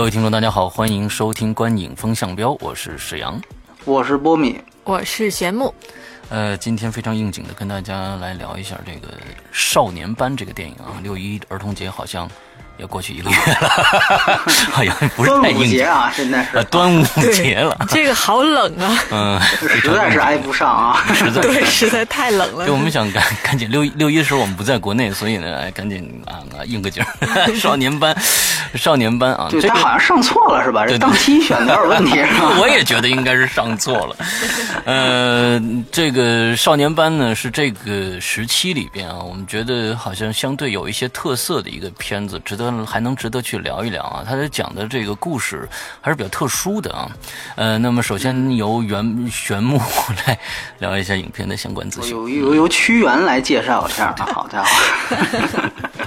各位听众，大家好，欢迎收听《观影风向标》，我是史阳，我是波米，我是玄木。呃，今天非常应景的跟大家来聊一下这个《少年班》这个电影啊，六一儿童节好像。要过去一个月了，好像不是太应节啊，现在是端午节了。这个好冷啊，嗯，实在是挨不上啊，实在对，实在太冷了。就我们想赶赶紧六六一的时候我们不在国内，所以呢，赶紧啊啊应个景 少年班，少年班啊，这他好像上错了是吧？这档期选的有点问题是吧。我也觉得应该是上错了。呃，这个少年班呢是这个时期里边啊，我们觉得好像相对有一些特色的一个片子，值得。还能值得去聊一聊啊！他讲的这个故事还是比较特殊的啊。呃，那么首先由原玄木来聊一下影片的相关资讯。由由由屈原来介绍一下，好家伙！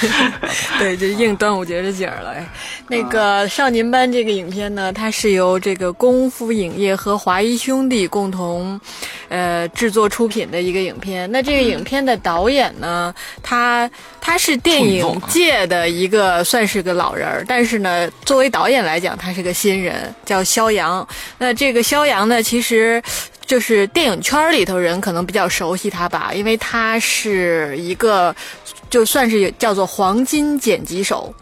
对，就应端午节的景儿了。那个《少年班》这个影片呢，它是由这个功夫影业和华谊兄弟共同呃制作出品的一个影片。那这个影片的导演呢，他他是电影界的一个算是个老人儿，但是呢，作为导演来讲，他是个新人，叫肖阳。那这个肖阳呢，其实就是电影圈里头人可能比较熟悉他吧，因为他是一个。就算是叫做黄金剪辑手，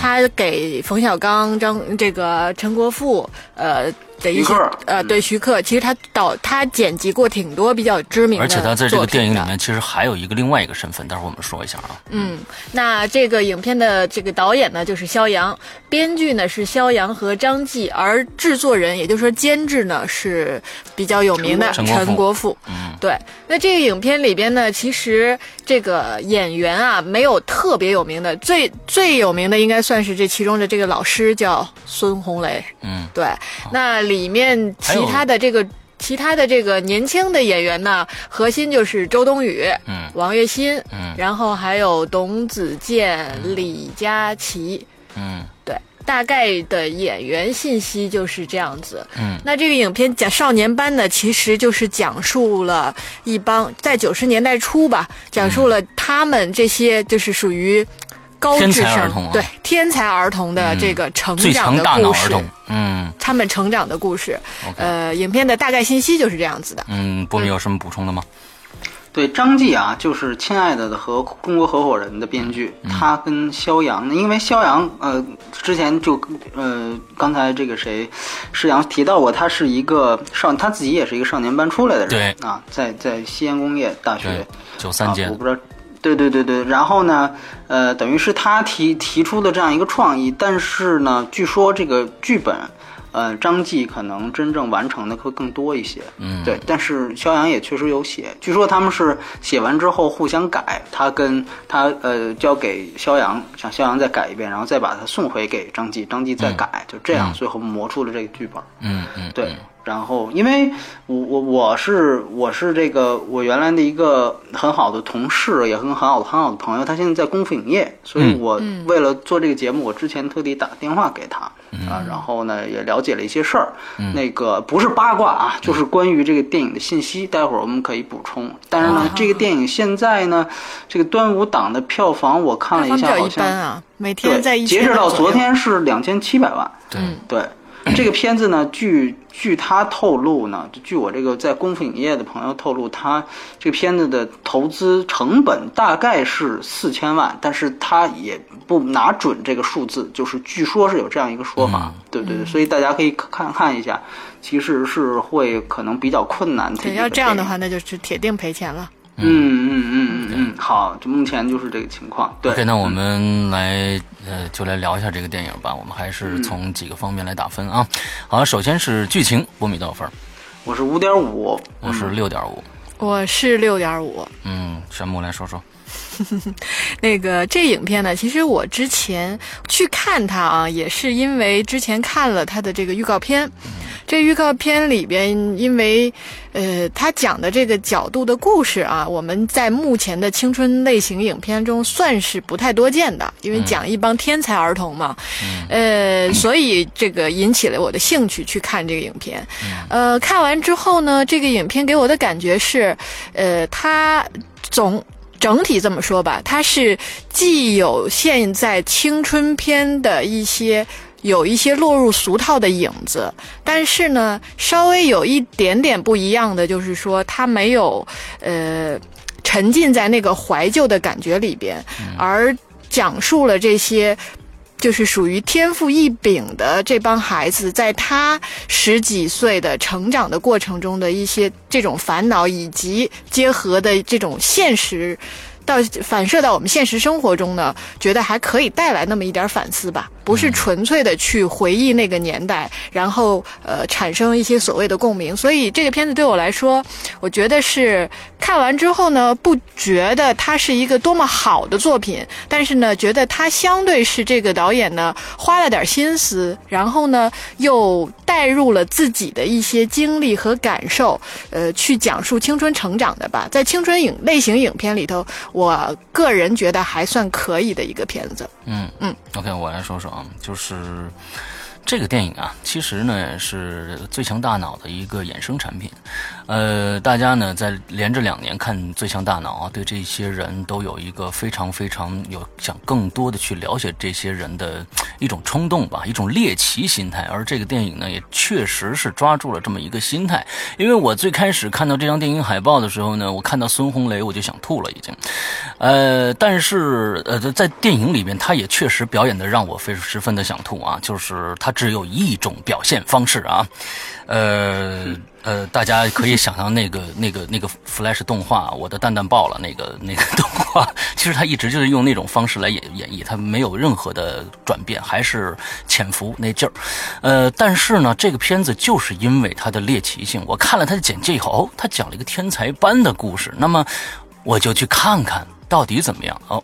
他给冯小刚、张这个陈国富，呃。的一些呃，对徐克，其实他导他剪辑过挺多比较知名的，而且他在这个电影里面其实还有一个另外一个身份，待会儿我们说一下啊。嗯，那这个影片的这个导演呢就是肖阳，编剧呢是肖阳和张继，而制作人也就是说监制呢是比较有名的陈国富。嗯，对。那这个影片里边呢，其实这个演员啊没有特别有名的，最最有名的应该算是这其中的这个老师叫孙红雷。嗯，对。那里面其他的这个其他的这个年轻的演员呢，核心就是周冬雨、嗯，王栎鑫，嗯，然后还有董子健、李佳琦，嗯，对，大概的演员信息就是这样子。嗯，那这个影片讲少年班呢，其实就是讲述了一帮在九十年代初吧，讲述了他们这些就是属于。高智商对天才儿童的这个成长的故事，嗯，他们成长的故事，呃，影片的大概信息就是这样子的。嗯，波米有什么补充的吗？对，张继啊，就是《亲爱的》的和中国合伙人的编剧，他跟肖阳，因为肖阳呃之前就呃刚才这个谁施阳提到过，他是一个少，他自己也是一个少年班出来的人，对啊，在在西安工业大学九三届，我不知道。对对对对，然后呢，呃，等于是他提提出的这样一个创意，但是呢，据说这个剧本，呃，张继可能真正完成的会更多一些。嗯，对，但是肖阳也确实有写，据说他们是写完之后互相改，他跟他呃交给肖阳，让肖阳再改一遍，然后再把它送回给张继，张继再改，就这样最后磨出了这个剧本。嗯嗯，对。然后，因为我我我是我是这个我原来的一个很好的同事，也很很好的很好的朋友，他现在在功夫影业，所以我为了做这个节目，我之前特地打电话给他啊，然后呢也了解了一些事儿，那个不是八卦啊，就是关于这个电影的信息，待会儿我们可以补充。但是呢，这个电影现在呢，这个端午档的票房我看了一下，好像啊，每天在截止到昨天是两千七百万，对。对。这个片子呢，据据他透露呢，据我这个在功夫影业的朋友透露，他这个片子的投资成本大概是四千万，但是他也不拿准这个数字，就是据说是有这样一个说法，对对对，所以大家可以看看一下，其实是会可能比较困难。对，要这样的话，那就是铁定赔钱了。嗯嗯嗯嗯嗯，好，就目前就是这个情况。对，那我们来呃，就来聊一下这个电影吧。我们还是从几个方面来打分啊。好，首先是剧情，波米多少分？我是五点五，我是六点五，我是六点五。嗯，山木来说说。那个这影片呢，其实我之前去看它啊，也是因为之前看了它的这个预告片。这预告片里边，因为呃，它讲的这个角度的故事啊，我们在目前的青春类型影片中算是不太多见的，因为讲一帮天才儿童嘛，呃，所以这个引起了我的兴趣去看这个影片。呃，看完之后呢，这个影片给我的感觉是，呃，它总。整体这么说吧，它是既有现在青春片的一些有一些落入俗套的影子，但是呢，稍微有一点点不一样的就是说，它没有呃沉浸在那个怀旧的感觉里边，而讲述了这些。就是属于天赋异禀的这帮孩子，在他十几岁的成长的过程中的一些这种烦恼，以及结合的这种现实，到反射到我们现实生活中呢，觉得还可以带来那么一点反思吧。不是纯粹的去回忆那个年代，然后呃产生一些所谓的共鸣。所以这个片子对我来说，我觉得是看完之后呢，不觉得它是一个多么好的作品，但是呢，觉得它相对是这个导演呢花了点心思，然后呢又带入了自己的一些经历和感受，呃，去讲述青春成长的吧。在青春影类型影片里头，我个人觉得还算可以的一个片子。嗯嗯，OK，我来说说。就是这个电影啊，其实呢是最强大脑的一个衍生产品。呃，大家呢在连着两年看《最强大脑》啊，对这些人都有一个非常非常有想更多的去了解这些人的一种冲动吧，一种猎奇心态。而这个电影呢，也确实是抓住了这么一个心态。因为我最开始看到这张电影海报的时候呢，我看到孙红雷我就想吐了，已经。呃，但是呃，在电影里面，他也确实表演的让我非十分的想吐啊，就是他只有一种表现方式啊，呃。呃，大家可以想象那个、那个、那个 Flash 动画，我的蛋蛋爆了，那个、那个动画，其实他一直就是用那种方式来演演绎，他没有任何的转变，还是潜伏那劲儿。呃，但是呢，这个片子就是因为它的猎奇性，我看了他的简介以后，哦，他讲了一个天才般的故事，那么我就去看看到底怎么样哦。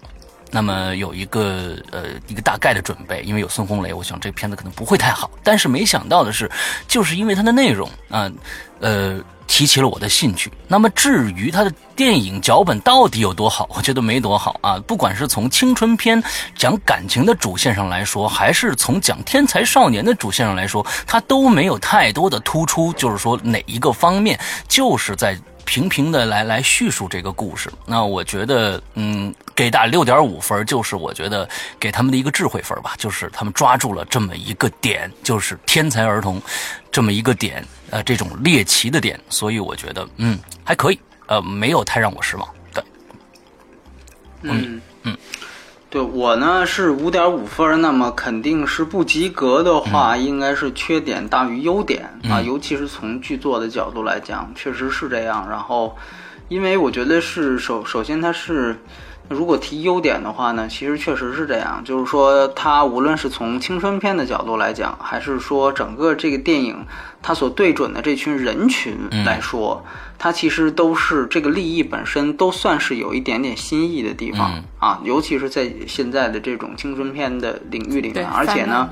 那么有一个呃一个大概的准备，因为有孙红雷，我想这片子可能不会太好。但是没想到的是，就是因为它的内容啊，呃提起了我的兴趣。那么至于它的电影脚本到底有多好，我觉得没多好啊。不管是从青春片讲感情的主线上来说，还是从讲天才少年的主线上来说，它都没有太多的突出，就是说哪一个方面就是在。平平的来来叙述这个故事，那我觉得，嗯，给打六点五分，就是我觉得给他们的一个智慧分吧，就是他们抓住了这么一个点，就是天才儿童这么一个点，呃，这种猎奇的点，所以我觉得，嗯，还可以，呃，没有太让我失望，对，嗯。嗯。对我呢是五点五分，那么肯定是不及格的话，应该是缺点大于优点啊，尤其是从剧作的角度来讲，确实是这样。然后，因为我觉得是首首先它是。如果提优点的话呢，其实确实是这样，就是说它无论是从青春片的角度来讲，还是说整个这个电影它所对准的这群人群来说，它其实都是这个利益本身都算是有一点点新意的地方啊，尤其是在现在的这种青春片的领域里面，而且呢。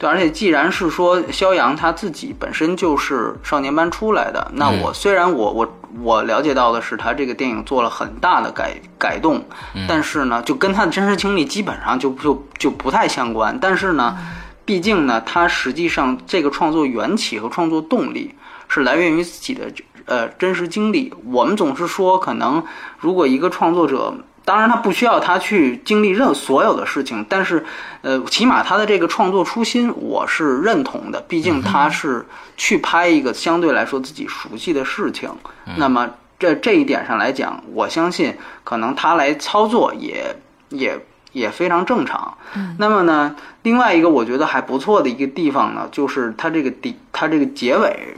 对，而且既然是说肖阳他自己本身就是少年班出来的，那我虽然我我我了解到的是他这个电影做了很大的改改动，但是呢，就跟他的真实经历基本上就就就不太相关。但是呢，毕竟呢，他实际上这个创作缘起和创作动力是来源于自己的呃真实经历。我们总是说，可能如果一个创作者。当然，他不需要他去经历任所有的事情，但是，呃，起码他的这个创作初心我是认同的。毕竟他是去拍一个相对来说自己熟悉的事情，那么这这一点上来讲，我相信可能他来操作也也也非常正常。那么呢，另外一个我觉得还不错的一个地方呢，就是他这个底，他这个结尾。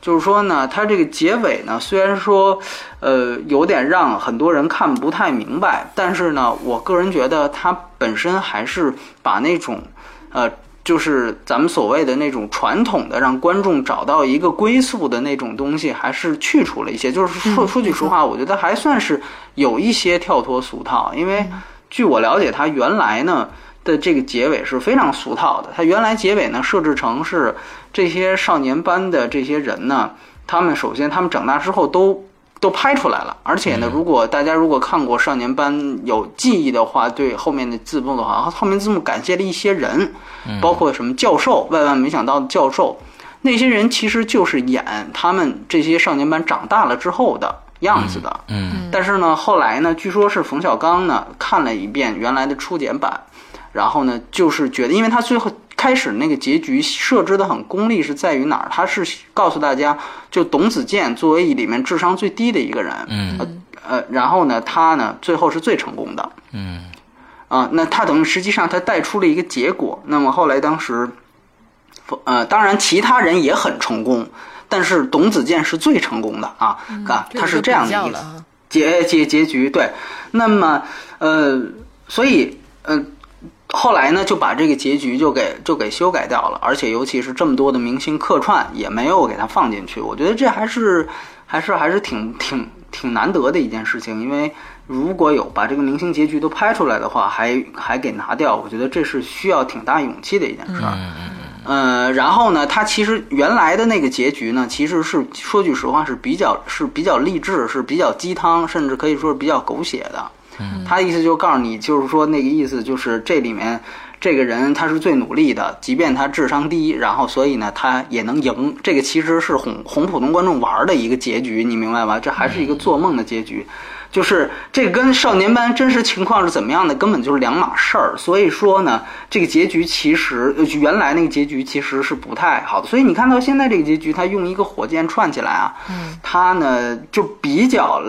就是说呢，它这个结尾呢，虽然说，呃，有点让很多人看不太明白，但是呢，我个人觉得它本身还是把那种，呃，就是咱们所谓的那种传统的让观众找到一个归宿的那种东西，还是去除了一些。就是说说句实话，我觉得还算是有一些跳脱俗套。因为据我了解，它原来呢的这个结尾是非常俗套的。它原来结尾呢设置成是这些少年班的这些人呢，他们首先他们长大之后都。都拍出来了，而且呢，如果大家如果看过少年班有记忆的话，对后面的字幕的话，后面字幕感谢了一些人，包括什么教授，万万没想到的教授，那些人其实就是演他们这些少年班长大了之后的样子的。嗯，但是呢，后来呢，据说是冯小刚呢看了一遍原来的初剪版，然后呢，就是觉得，因为他最后。开始那个结局设置的很功利，是在于哪儿？他是告诉大家，就董子健作为里面智商最低的一个人，嗯，呃，然后呢，他呢最后是最成功的，嗯，啊，那他等于实际上他带出了一个结果。那么后来当时，呃，当然其他人也很成功，但是董子健是最成功的啊，啊，他是这样的意思，结结结局对。那么呃，所以呃。后来呢，就把这个结局就给就给修改掉了，而且尤其是这么多的明星客串也没有给他放进去。我觉得这还是还是还是挺挺挺难得的一件事情，因为如果有把这个明星结局都拍出来的话，还还给拿掉，我觉得这是需要挺大勇气的一件事儿。嗯嗯呃，然后呢，他其实原来的那个结局呢，其实是说句实话是比较是比较励志，是比较鸡汤，甚至可以说是比较狗血的。他的意思就告诉你，就是说那个意思就是这里面这个人他是最努力的，即便他智商低，然后所以呢他也能赢。这个其实是哄哄普通观众玩的一个结局，你明白吧？这还是一个做梦的结局，就是这跟少年班真实情况是怎么样的，根本就是两码事儿。所以说呢，这个结局其实原来那个结局其实是不太好的。所以你看到现在这个结局，他用一个火箭串起来啊，他呢就比较。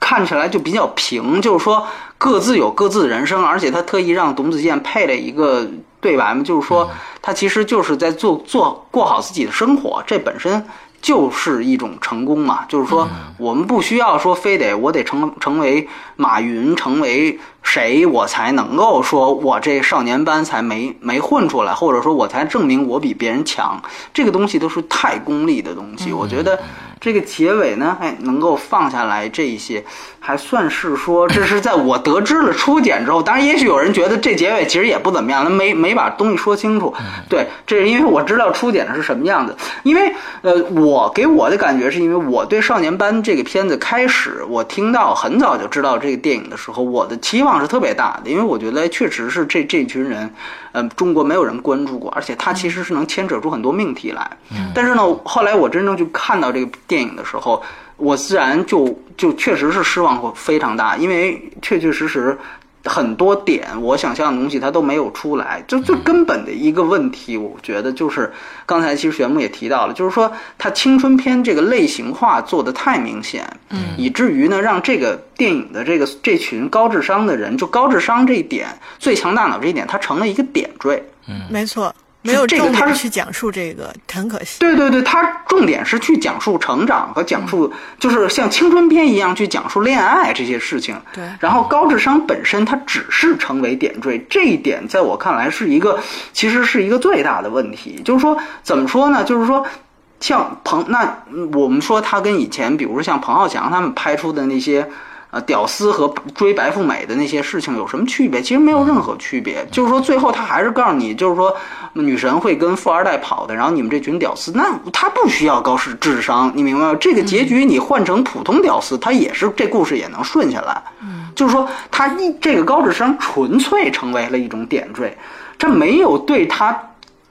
看起来就比较平，就是说各自有各自的人生，而且他特意让董子健配了一个对白嘛，就是说他其实就是在做做过好自己的生活，这本身就是一种成功嘛。就是说我们不需要说非得我得成成为马云，成为谁我才能够说我这少年班才没没混出来，或者说我才证明我比别人强，这个东西都是太功利的东西，我觉得。这个结尾呢，哎，能够放下来这一些，还算是说，这是在我得知了初剪之后。当然，也许有人觉得这结尾其实也不怎么样，他没没把东西说清楚。对，这是因为我知道初剪的是什么样子。因为呃，我给我的感觉是因为我对《少年班》这个片子开始，我听到很早就知道这个电影的时候，我的期望是特别大的，因为我觉得确实是这这群人。嗯，中国没有人关注过，而且它其实是能牵扯出很多命题来。但是呢，后来我真正去看到这个电影的时候，我自然就就确实是失望会非常大，因为确确实实。很多点我想象的东西它都没有出来，就最根本的一个问题，我觉得就是刚才其实玄牧也提到了，就是说它青春片这个类型化做的太明显，嗯，以至于呢让这个电影的这个这群高智商的人，就高智商这一点、最强大脑这一点，它成了一个点缀，嗯，没错。没有这个，他是去讲述这个，很可惜。对对对，他重点是去讲述成长和讲述，就是像青春片一样去讲述恋爱这些事情。对。然后高智商本身，它只是成为点缀，这一点在我看来是一个，其实是一个最大的问题。就是说，怎么说呢？就是说，像彭，那我们说他跟以前，比如说像彭浩翔他们拍出的那些。呃，屌丝和追白富美的那些事情有什么区别？其实没有任何区别。就是说，最后他还是告诉你，就是说，女神会跟富二代跑的，然后你们这群屌丝，那他不需要高智智商，你明白吗？这个结局你换成普通屌丝，他也是这故事也能顺下来。嗯，就是说，他一这个高智商纯粹成为了一种点缀，这没有对他。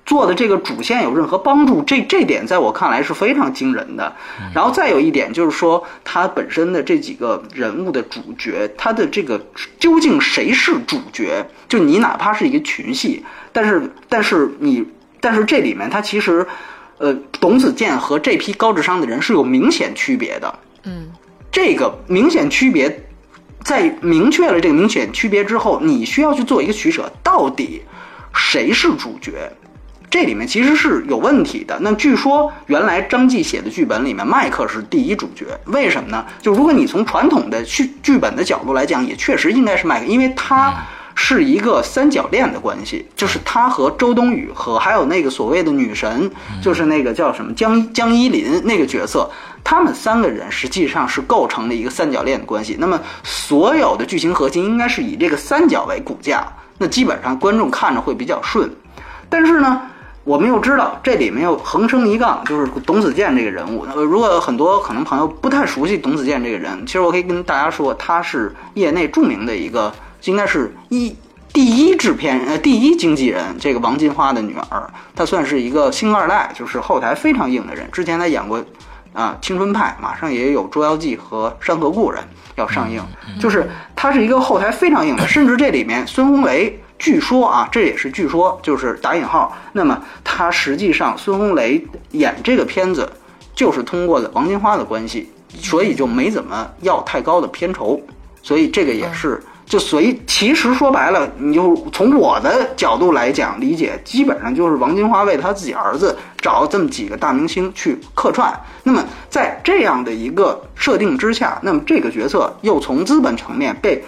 做的这个主线有任何帮助？这这点在我看来是非常惊人的。然后再有一点就是说，他本身的这几个人物的主角，他的这个究竟谁是主角？就你哪怕是一个群戏，但是但是你但是这里面他其实，呃，董子健和这批高智商的人是有明显区别的。嗯，这个明显区别，在明确了这个明显区别之后，你需要去做一个取舍，到底谁是主角？这里面其实是有问题的。那据说原来张继写的剧本里面，麦克是第一主角，为什么呢？就如果你从传统的剧剧本的角度来讲，也确实应该是麦克，因为他是一个三角恋的关系，就是他和周冬雨和还有那个所谓的女神，就是那个叫什么江江依林那个角色，他们三个人实际上是构成了一个三角恋的关系。那么所有的剧情核心应该是以这个三角为骨架，那基本上观众看着会比较顺。但是呢，我们又知道这里面又横生一杠，就是董子健这个人物。呃，如果很多可能朋友不太熟悉董子健这个人，其实我可以跟大家说，他是业内著名的一个，应该是一第一制片呃第一经纪人，这个王金花的女儿，她算是一个星二代，就是后台非常硬的人。之前她演过啊《青春派》，马上也有《捉妖记》和《山河故人》要上映，就是她是一个后台非常硬的，甚至这里面孙红雷。据说啊，这也是据说，就是打引号。那么他实际上，孙红雷演这个片子，就是通过了王金花的关系，所以就没怎么要太高的片酬。所以这个也是，就所以其实说白了，你就从我的角度来讲理解，基本上就是王金花为他自己儿子找这么几个大明星去客串。那么在这样的一个设定之下，那么这个角色又从资本层面被。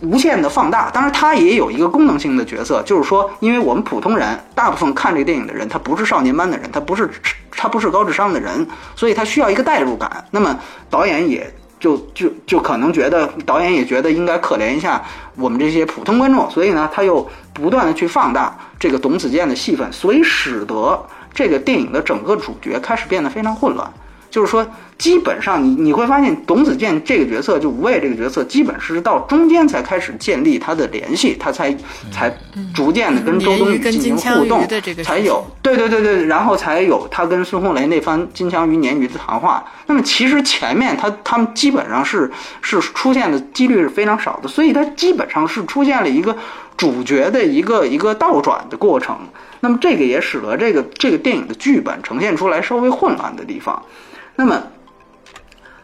无限的放大，当然它也有一个功能性的角色，就是说，因为我们普通人大部分看这个电影的人，他不是少年班的人，他不是他不是高智商的人，所以他需要一个代入感。那么导演也就就就可能觉得，导演也觉得应该可怜一下我们这些普通观众，所以呢，他又不断的去放大这个董子健的戏份，所以使得这个电影的整个主角开始变得非常混乱。就是说，基本上你你会发现，董子健这个角色，就吴畏这个角色，基本是到中间才开始建立他的联系，他才才逐渐的跟周冬雨进行互动，才有对对对对，然后才有他跟孙红雷那番金枪鱼鲶鱼的谈话。那么其实前面他他们基本上是是出现的几率是非常少的，所以他基本上是出现了一个主角的一个一个倒转的过程。那么这个也使得这个这个电影的剧本呈现出来稍微混乱的地方。那么，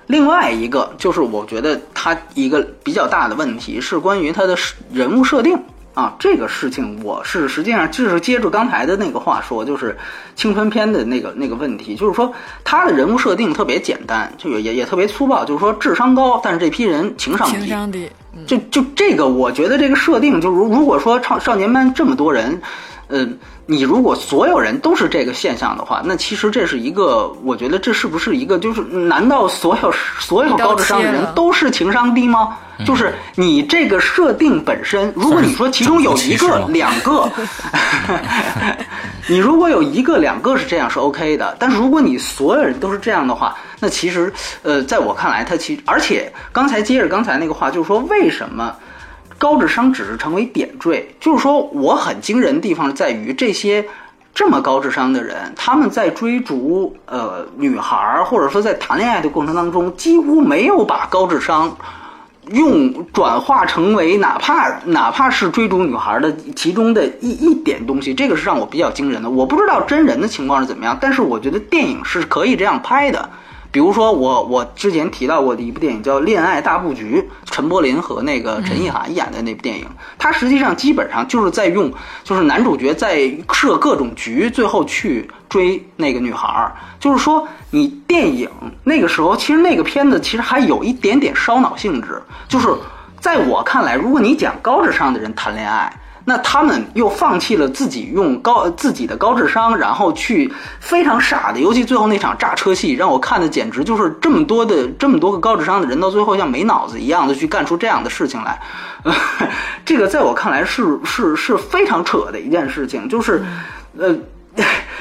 另外一个就是我觉得他一个比较大的问题是关于他的人物设定。啊，这个事情我是实际上就是接着刚才的那个话说，就是青春片的那个那个问题，就是说他的人物设定特别简单，就也也特别粗暴，就是说智商高，但是这批人情商低，情商低，就就这个，我觉得这个设定，就如如果说少少年班这么多人，嗯。你如果所有人都是这个现象的话，那其实这是一个，我觉得这是不是一个，就是难道所有所有高智商的人都是情商低吗？就是你这个设定本身，如果你说其中有一个、两个，你如果有一个、两个是这样是 OK 的，但是如果你所有人都是这样的话，那其实呃，在我看来，他其而且刚才接着刚才那个话，就是说为什么？高智商只是成为点缀，就是说我很惊人的地方在于这些这么高智商的人，他们在追逐呃女孩儿，或者说在谈恋爱的过程当中，几乎没有把高智商用转化成为哪怕哪怕是追逐女孩的其中的一一点东西，这个是让我比较惊人的。我不知道真人的情况是怎么样，但是我觉得电影是可以这样拍的。比如说我我之前提到过的一部电影叫《恋爱大布局》，陈柏霖和那个陈意涵演的那部电影，它实际上基本上就是在用，就是男主角在设各种局，最后去追那个女孩儿。就是说，你电影那个时候，其实那个片子其实还有一点点烧脑性质。就是在我看来，如果你讲高智商的人谈恋爱。那他们又放弃了自己用高自己的高智商，然后去非常傻的，尤其最后那场炸车戏，让我看的简直就是这么多的这么多个高智商的人，到最后像没脑子一样的去干出这样的事情来，这个在我看来是是是非常扯的一件事情，就是呃。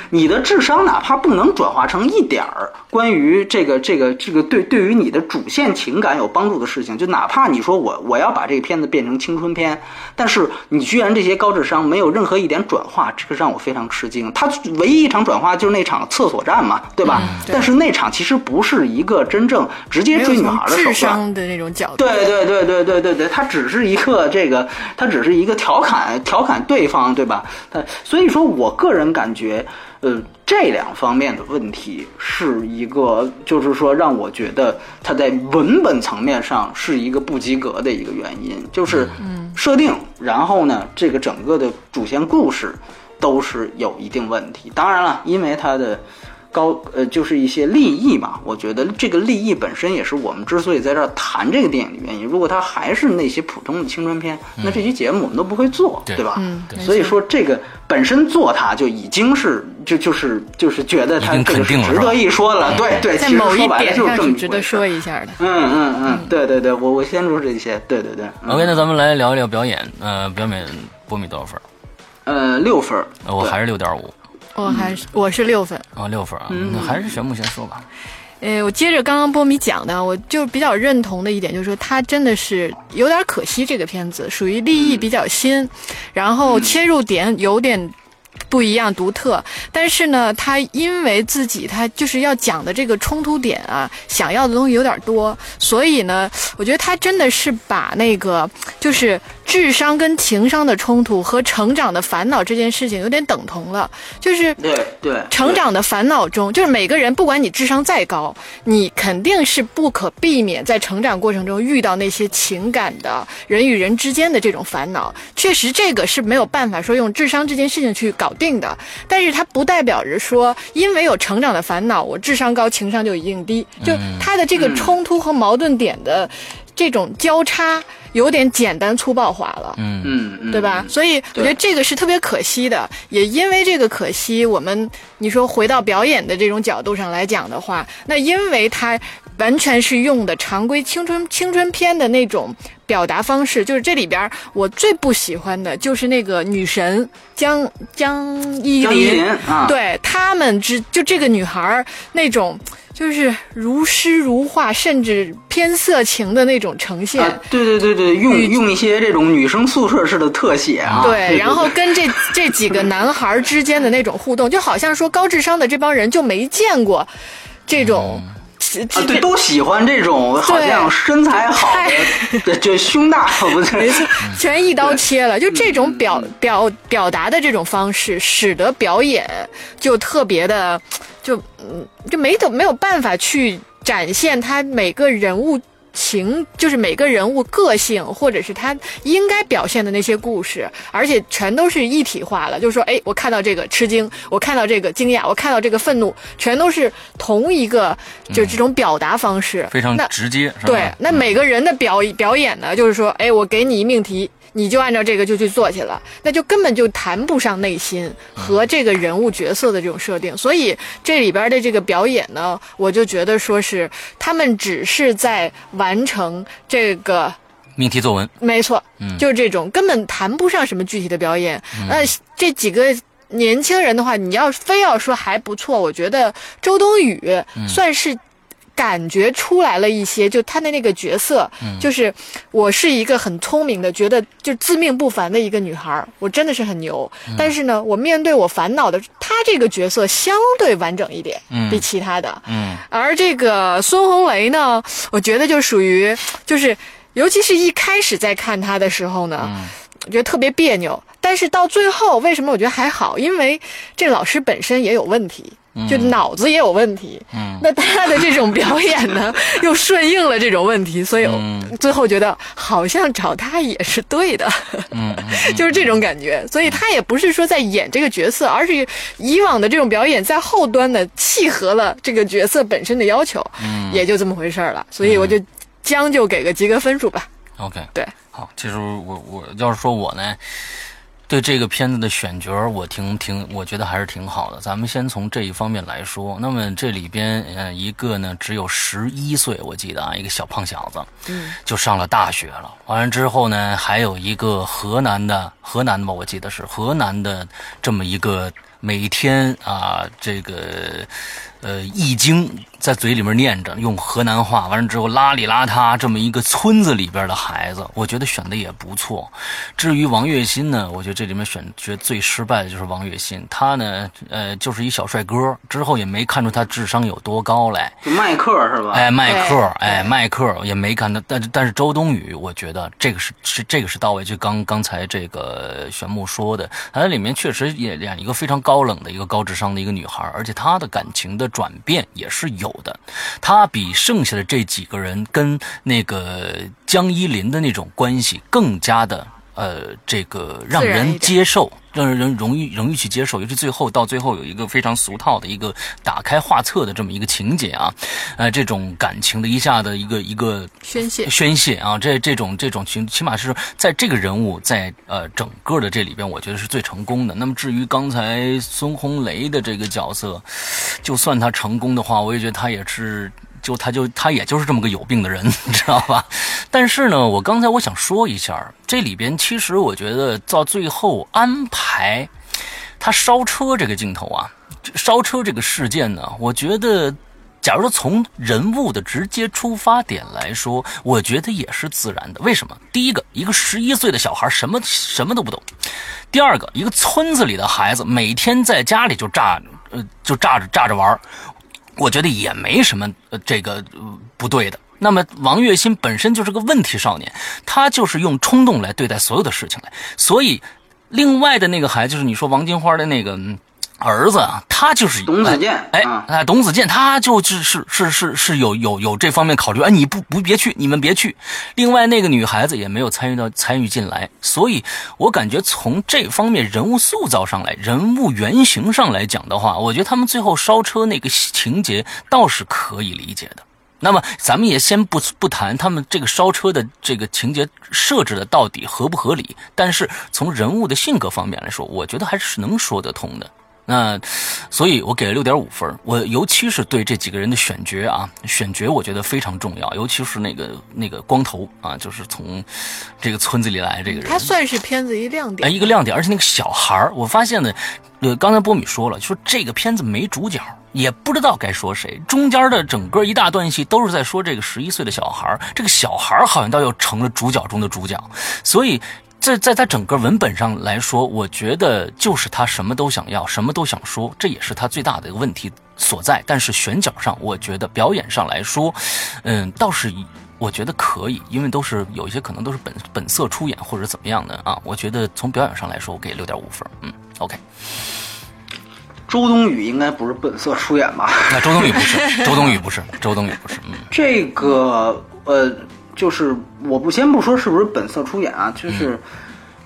你的智商哪怕不能转化成一点儿关于这个这个这个对对于你的主线情感有帮助的事情，就哪怕你说我我要把这个片子变成青春片，但是你居然这些高智商没有任何一点转化，这个让我非常吃惊。他唯一一场转化就是那场厕所战嘛，对吧？但是那场其实不是一个真正直接追女孩的手段。智商的那种角度。对对对对对对对，他只是一个这个，他只是一个调侃调侃对方，对吧？他所以说我个人感觉。呃，这两方面的问题是一个，就是说让我觉得它在文本层面上是一个不及格的一个原因，就是设定，然后呢，这个整个的主线故事都是有一定问题。当然了，因为它的高呃，就是一些利益嘛。我觉得这个利益本身也是我们之所以在这儿谈这个电影的原因。如果它还是那些普通的青春片，那这期节目我们都不会做，对对吧？嗯没所以说这个本身做它就已经是就就是就是觉得它已经这个是肯定了是吧值得一说了。对对，其实在某一说白了点就是这么上值得说一下的。嗯嗯嗯，对对对，我我先说这些，对对对。嗯 OK，那咱们来聊一聊表演。呃，表演波米多少分？呃，六分，呃我还是六点五我还是我是六分。啊，六分啊。嗯那还是玄木先说吧。呃，我接着刚刚波米讲的，我就比较认同的一点，就是说他真的是有点可惜，这个片子属于立意比较新，然后切入点有点。不一样、独特，但是呢，他因为自己他就是要讲的这个冲突点啊，想要的东西有点多，所以呢，我觉得他真的是把那个就是智商跟情商的冲突和成长的烦恼这件事情有点等同了，就是对对，成长的烦恼中，就是每个人，不管你智商再高，你肯定是不可避免在成长过程中遇到那些情感的人与人之间的这种烦恼。确实，这个是没有办法说用智商这件事情去搞定的。但是它不代表着说，因为有成长的烦恼，我智商高，情商就一定低。就它的这个冲突和矛盾点的这种交叉，有点简单粗暴化了。嗯嗯嗯，对吧？所以我觉得这个是特别可惜的，也因为这个可惜，我们你说回到表演的这种角度上来讲的话，那因为它完全是用的常规青春青春片的那种表达方式，就是这里边我最不喜欢的就是那个女神江江依张怡林，啊，对他们之就这个女孩儿那种。就是如诗如画，甚至偏色情的那种呈现，啊，对对对对，用用一些这种女生宿舍式的特写啊，对，然后跟这这几个男孩儿之间的那种互动，就好像说高智商的这帮人就没见过这种。这啊，对，都喜欢这种好像身材好的，对，就胸大，不是？没错，全一刀切了。就这种表表表达的这种方式，使得表演就特别的，就嗯，就没得没有办法去展现他每个人物。情就是每个人物个性，或者是他应该表现的那些故事，而且全都是一体化了。就是说，哎，我看到这个吃惊，我看到这个惊讶，我看到这个愤怒，全都是同一个，就这种表达方式，非常那直接，是吧？对，那每个人的表表演呢，就是说，哎，我给你一命题，你就按照这个就去做去了，那就根本就谈不上内心和这个人物角色的这种设定。所以这里边的这个表演呢，我就觉得说是他们只是在完成这个。命题作文，没错，嗯就是这种根本谈不上什么具体的表演。那、这几个年轻人的话，你要非要说还不错，我觉得周冬雨算是。感觉出来了一些，就她的那个角色，就是我是一个很聪明的，觉得就自命不凡的一个女孩儿，我真的是很牛。但是呢，我面对我烦恼的，她这个角色相对完整一点，嗯比其他的。嗯而这个孙红雷呢，我觉得就属于就是，尤其是一开始在看他的时候呢，嗯我觉得特别别扭。但是到最后，为什么我觉得还好？因为这老师本身也有问题。就脑子也有问题，嗯。那他的这种表演呢，又顺应了这种问题，所以嗯。最后觉得好像找他也是对的。嗯嗯 就是这种感觉，所以他也不是说在演这个角色，而是以往的这种表演在后端呢契合了这个角色本身的要求，嗯。也就这么回事儿了。所以我就将就给个及格分数吧。，OK，对，好，其实我我要是说我呢，对这个片子的选角，我挺挺，我觉得还是挺好的。咱们先从这一方面来说。那么这里边，呃，一个呢只有十一岁，我记得啊，一个小胖小子，嗯，就上了大学了。完了之后呢，还有一个河南的，河南的吧，我记得是河南的这么一个每天啊，这个呃易经在嘴里面念着，用河南话，完了之后邋里邋遢这么一个村子里边的孩子，我觉得选的也不错。至于王栎鑫呢，我觉得这里面选角最失败的就是王栎鑫，他呢，呃，就是一小帅哥，之后也没看出他智商有多高来。就麦克是吧？哎，麦克，哎，对麦克也没看到，但是但是周冬雨，我觉得这个是是这个是到位。就刚刚才这个玄木说的，他在里面确实也演一个非常高冷的一个高智商的一个女孩，而且她的感情的转变也是有的。他比剩下的这几个人跟那个江一林的那种关系更加的。呃，这个让人接受，让人容易容易去接受。尤其最后到最后有一个非常俗套的一个打开画册的这么一个情节啊，呃，这种感情的一下的一个一个宣泄宣泄啊，这这种这种情，起码是在这个人物在呃整个的这里边，我觉得是最成功的。那么至于刚才孙红雷的这个角色，就算他成功的话，我也觉得他也是。就他就他也就是这么个有病的人，你 知道吧？但是呢，我刚才我想说一下，这里边其实我觉得到最后安排他烧车这个镜头啊，烧车这个事件呢，我觉得，假如说从人物的直接出发点来说，我觉得也是自然的。为什么？第一个，一个十一岁的小孩什么什么都不懂；第二个，一个村子里的孩子每天在家里就炸呃就炸着炸着玩我觉得也没什么呃这个不对的。那么王月新本身就是个问题少年，他就是用冲动来对待所有的事情来。所以，另外的那个孩子就是你说王金花的那个。儿子啊，他就是董子健，哎哎，董子健，他就是是是是是有有有这方面考虑，哎，你不不别去，你们别去。另外那个女孩子也没有参与到参与进来，所以我感觉从这方面人物塑造上来，人物原型上来讲的话，我觉得他们最后烧车那个情节倒是可以理解的。那么咱们也先不不谈他们这个烧车的这个情节设置的到底合不合理，但是从人物的性格方面来说，我觉得还是能说得通的。那，所以我给了六点五分。我尤其是对这几个人的选角啊，选角我觉得非常重要。尤其是那个那个光头啊，就是从这个村子里来这个人，他算是片子一亮点。一个亮点。而且那个小孩儿，我发现呢，呃，刚才波米说了，说这个片子没主角，也不知道该说谁。中间的整个一大段戏都是在说这个十一岁的小孩儿，这个小孩儿好像倒又成了主角中的主角，所以。在在他整个文本上来说，我觉得就是他什么都想要，什么都想说，这也是他最大的一个问题所在。但是选角上，我觉得表演上来说，嗯，倒是我觉得可以，因为都是有一些可能都是本本色出演或者怎么样的啊。我觉得从表演上来说，我给六点五分。嗯，OK。周冬雨应该不是本色出演吧？那周冬雨不是，周冬雨不是，周冬雨不是。嗯，这个呃。就是我不先不说是不是本色出演啊，就是，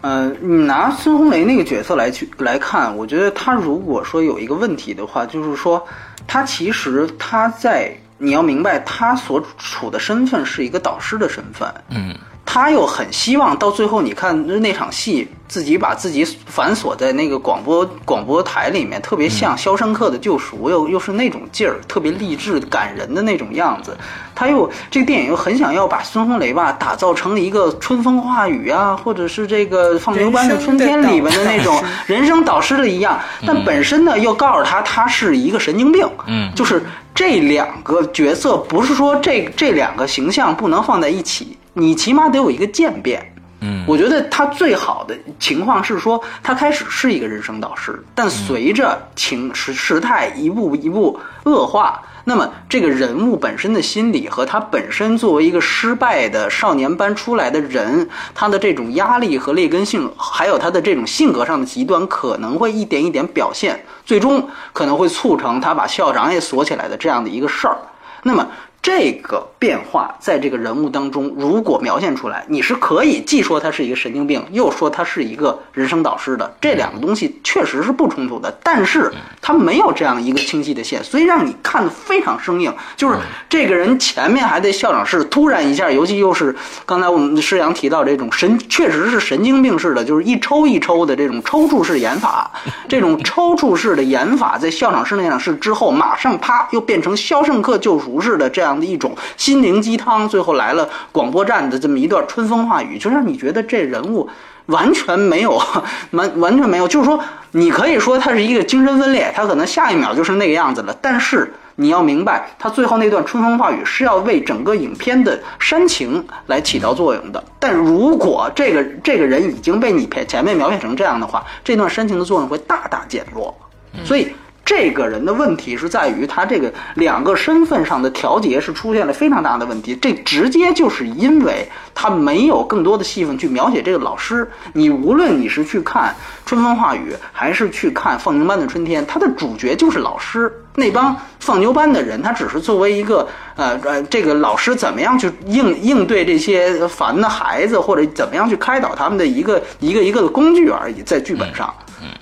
呃，你拿孙红雷那个角色来去来看，我觉得他如果说有一个问题的话，就是说他其实他在你要明白他所处的身份是一个导师的身份，嗯。他又很希望到最后，你看那场戏，自己把自己反锁在那个广播广播台里面，特别像《肖申克的救赎》，又又是那种劲儿，特别励志感人的那种样子。他又这个电影又很想要把孙红雷吧打造成一个春风化雨啊，或者是这个放牛班的春天里面的那种人生导师的一样，但本身呢又告诉他他是一个神经病。嗯，就是这两个角色不是说这这两个形象不能放在一起。你起码得有一个渐变，嗯，我觉得他最好的情况是说，他开始是一个人生导师，但随着情时时态一步一步恶化，那么这个人物本身的心理和他本身作为一个失败的少年班出来的人，他的这种压力和劣根性，还有他的这种性格上的极端，可能会一点一点表现，最终可能会促成他把校长也锁起来的这样的一个事儿，那么。这个变化在这个人物当中，如果描现出来，你是可以既说他是一个神经病，又说他是一个人生导师的。这两个东西确实是不冲突的，但是他没有这样一个清晰的线，所以让你看的非常生硬。就是这个人前面还在校长室，突然一下，尤其又是刚才我们施阳提到这种神，确实是神经病式的，就是一抽一抽的这种抽搐式演法。这种抽搐式的演法在校长室那场事之后，马上啪又变成肖申克救赎式的这样。的一种心灵鸡汤，最后来了广播站的这么一段春风化雨，就让你觉得这人物完全没有 完完全没有，就是说你可以说他是一个精神分裂，他可能下一秒就是那个样子了。但是你要明白，他最后那段春风化雨是要为整个影片的煽情来起到作用的。但如果这个这个人已经被你前面描写成这样的话，这段煽情的作用会大大减弱。所以。这个人的问题是在于他这个两个身份上的调节是出现了非常大的问题，这直接就是因为他。没有更多的戏份去描写这个老师。你无论你是去看《春风化雨》，还是去看《放牛班的春天》，他的主角就是老师。那帮放牛班的人，他只是作为一个呃呃，这个老师怎么样去应应对这些烦的孩子，或者怎么样去开导他们的一个一个一个的工具而已，在剧本上。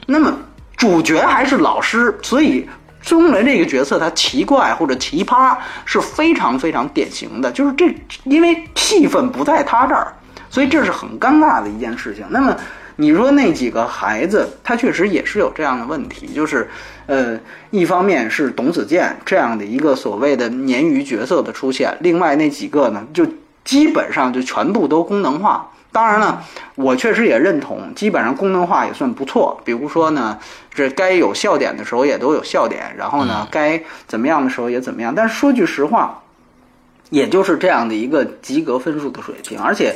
那么主角还是老师，所以。孙红雷这个角色，他奇怪或者奇葩是非常非常典型的，就是这，因为戏份不在他这儿，所以这是很尴尬的一件事情。那么你说那几个孩子，他确实也是有这样的问题，就是，呃，一方面是董子健这样的一个所谓的鲶鱼角色的出现，另外那几个呢，就基本上就全部都功能化。当然了，我确实也认同，基本上功能化也算不错。比如说呢，这该有笑点的时候也都有笑点，然后呢，该怎么样的时候也怎么样。但是说句实话，也就是这样的一个及格分数的水平。而且，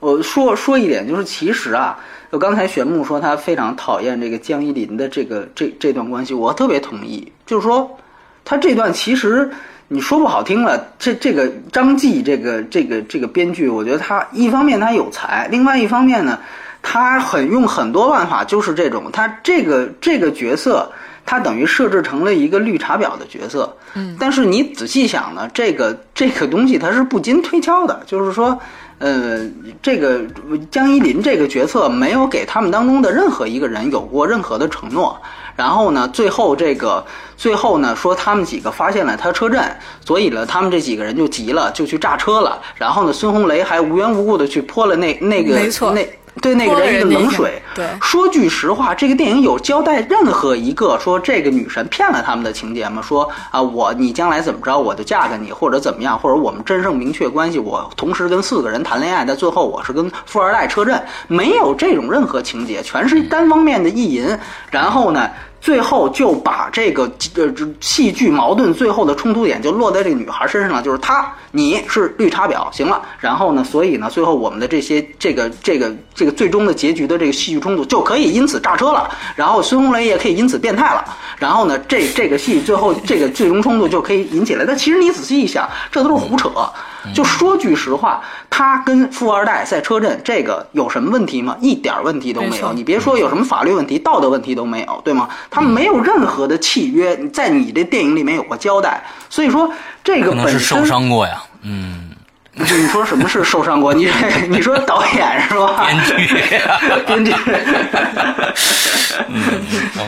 我说说一点，就是其实啊，就刚才玄牧说他非常讨厌这个江一林的这个这这段关系，我特别同意。就是说，他这段其实。你说不好听了，这这个张继这个这个这个编剧，我觉得他一方面他有才，另外一方面呢，他很用很多办法，就是这种他这个这个角色，他等于设置成了一个绿茶婊的角色。嗯，但是你仔细想呢，这个这个东西它是不经推敲的，就是说，呃，这个江一林这个角色没有给他们当中的任何一个人有过任何的承诺。然后呢，最后这个，最后呢，说他们几个发现了他车震，所以呢，他们这几个人就急了，就去炸车了。然后呢，孙红雷还无缘无故的去泼了那那个那。对那个人一个冷水。对，说句实话，这个电影有交代任何一个说这个女神骗了他们的情节吗？说啊，我你将来怎么着，我就嫁给你，或者怎么样，或者我们真正明确关系，我同时跟四个人谈恋爱，但最后我是跟富二代车震，没有这种任何情节，全是单方面的意淫。然后呢？最后就把这个呃戏剧矛盾最后的冲突点就落在这个女孩身上了，就是她你是绿茶婊，行了，然后呢，所以呢，最后我们的这些这个这个这个最终的结局的这个戏剧冲突就可以因此炸车了，然后孙红雷也可以因此变态了，然后呢，这这个戏最后这个最终冲突就可以引起来，但其实你仔细一想，这都是胡扯。就说句实话，他跟富二代赛车震，这个有什么问题吗？一点问题都没有。你别说有什么法律问题、道德问题都没有，对吗？他没有任何的契约，在你的电影里面有过交代。所以说，这个本身受伤过呀，嗯。你说什么是受伤过？你你说导演是吧？编剧，编剧。嗯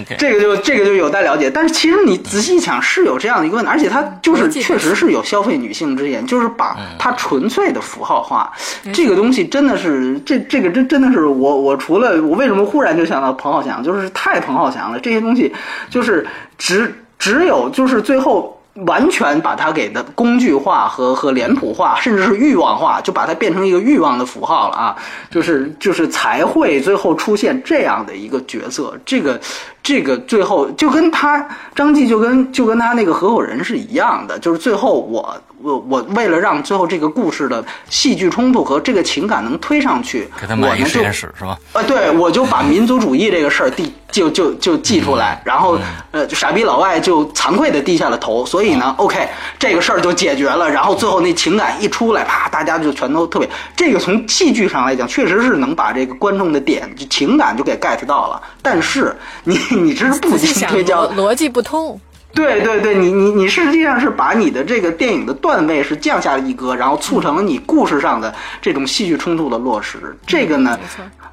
，OK，这个就这个就有待了解。但是其实你仔细想，是有这样的一个问题，而且它就是确实是有消费女性之嫌，就是把它纯粹的符号化。这个东西真的是，这这个真真的是我我除了我为什么忽然就想到彭浩翔，就是太彭浩翔了。这些东西就是只只有就是最后。完全把它给的工具化和和脸谱化，甚至是欲望化，就把它变成一个欲望的符号了啊！就是就是才会最后出现这样的一个角色，这个这个最后就跟他张继就跟就跟他那个合伙人是一样的，就是最后我。我我为了让最后这个故事的戏剧冲突和这个情感能推上去，给他买实验室是吧？啊，对，我就把民族主义这个事儿递就就就记出来，然后呃，傻逼老外就惭愧的低下了头。所以呢，OK，这个事儿就解决了。然后最后那情感一出来，啪，大家就全都特别。这个从戏剧上来讲，确实是能把这个观众的点情感就给 get 到了。但是你你这是不经推敲，逻辑不通。对对对，你你你实际上是把你的这个电影的段位是降下了一格，然后促成了你故事上的这种戏剧冲突的落实。这个呢？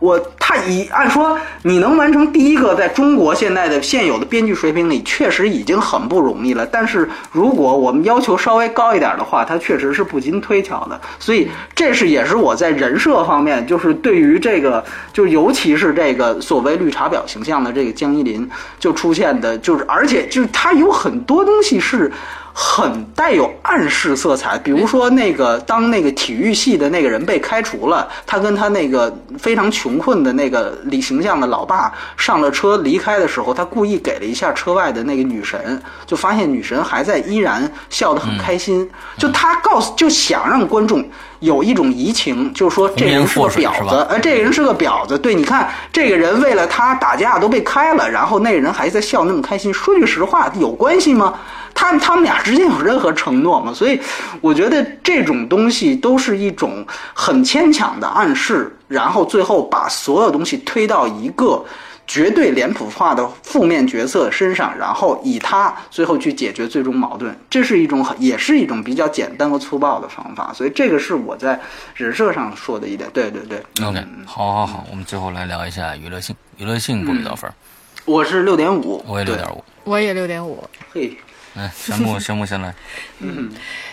我他以按说你能完成第一个，在中国现在的现有的编剧水平里，确实已经很不容易了。但是如果我们要求稍微高一点的话，他确实是不经推敲的。所以这是也是我在人设方面，就是对于这个，就尤其是这个所谓绿茶婊形象的这个江一林，就出现的，就是而且就是他有很多东西是。很带有暗示色彩，比如说那个当那个体育系的那个人被开除了，他跟他那个非常穷困的那个李形象的老爸上了车离开的时候，他故意给了一下车外的那个女神，就发现女神还在依然笑得很开心，就他告诉就想让观众有一种移情，就是说这人是个婊子，呃，这个人是个婊子，对，你看这个人为了他打架都被开了，然后那个人还在笑那么开心，说句实话，有关系吗？他他们俩之间有任何承诺吗？所以我觉得这种东西都是一种很牵强的暗示，然后最后把所有东西推到一个。绝对脸谱化的负面角色身上，然后以他最后去解决最终矛盾，这是一种很也是一种比较简单和粗暴的方法，所以这个是我在人设上说的一点。对对对，OK，好好好，我们最后来聊一下娱乐性，娱乐性给多少分？我是六点五，我也六点五，我也六点五。嘿，来，玄木，玄木先来。嗯，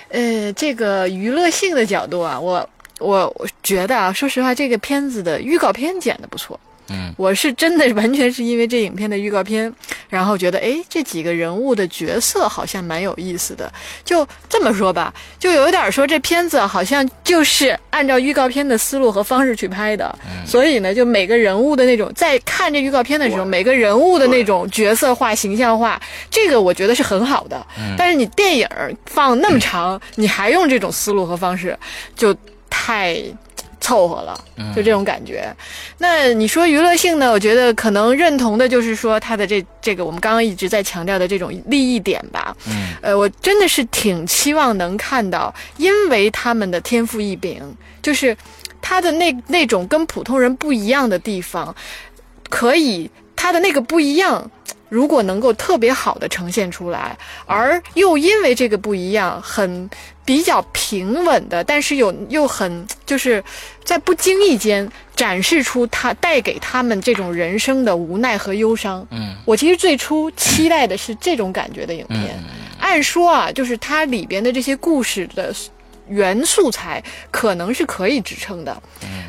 呃，这个娱乐性的角度啊，我我我觉得啊，说实话，这个片子的预告片剪的不错。嗯，我是真的完全是因为这影片的预告片，然后觉得哎，这几个人物的角色好像蛮有意思的。就这么说吧，就有点说这片子好像就是按照预告片的思路和方式去拍的。所以呢，就每个人物的那种，在看这预告片的时候，每个人物的那种角色化、形象化，这个我觉得是很好的。但是你电影放那么长，你还用这种思路和方式，就太。凑合了，就这种感觉。那你说娱乐性呢？我觉得可能认同的就是说他的这这个我们刚刚一直在强调的这种利益点吧。嗯，呃，我真的是挺期望能看到，因为他们的天赋异禀，就是他的那那种跟普通人不一样的地方，可以他的那个不一样。如果能够特别好的呈现出来，而又因为这个不一样，很比较平稳的，但是又又很就是在不经意间展示出他带给他们这种人生的无奈和忧伤。嗯，我其实最初期待的是这种感觉的影片。按说啊，就是它里边的这些故事的。原素材可能是可以支撑的，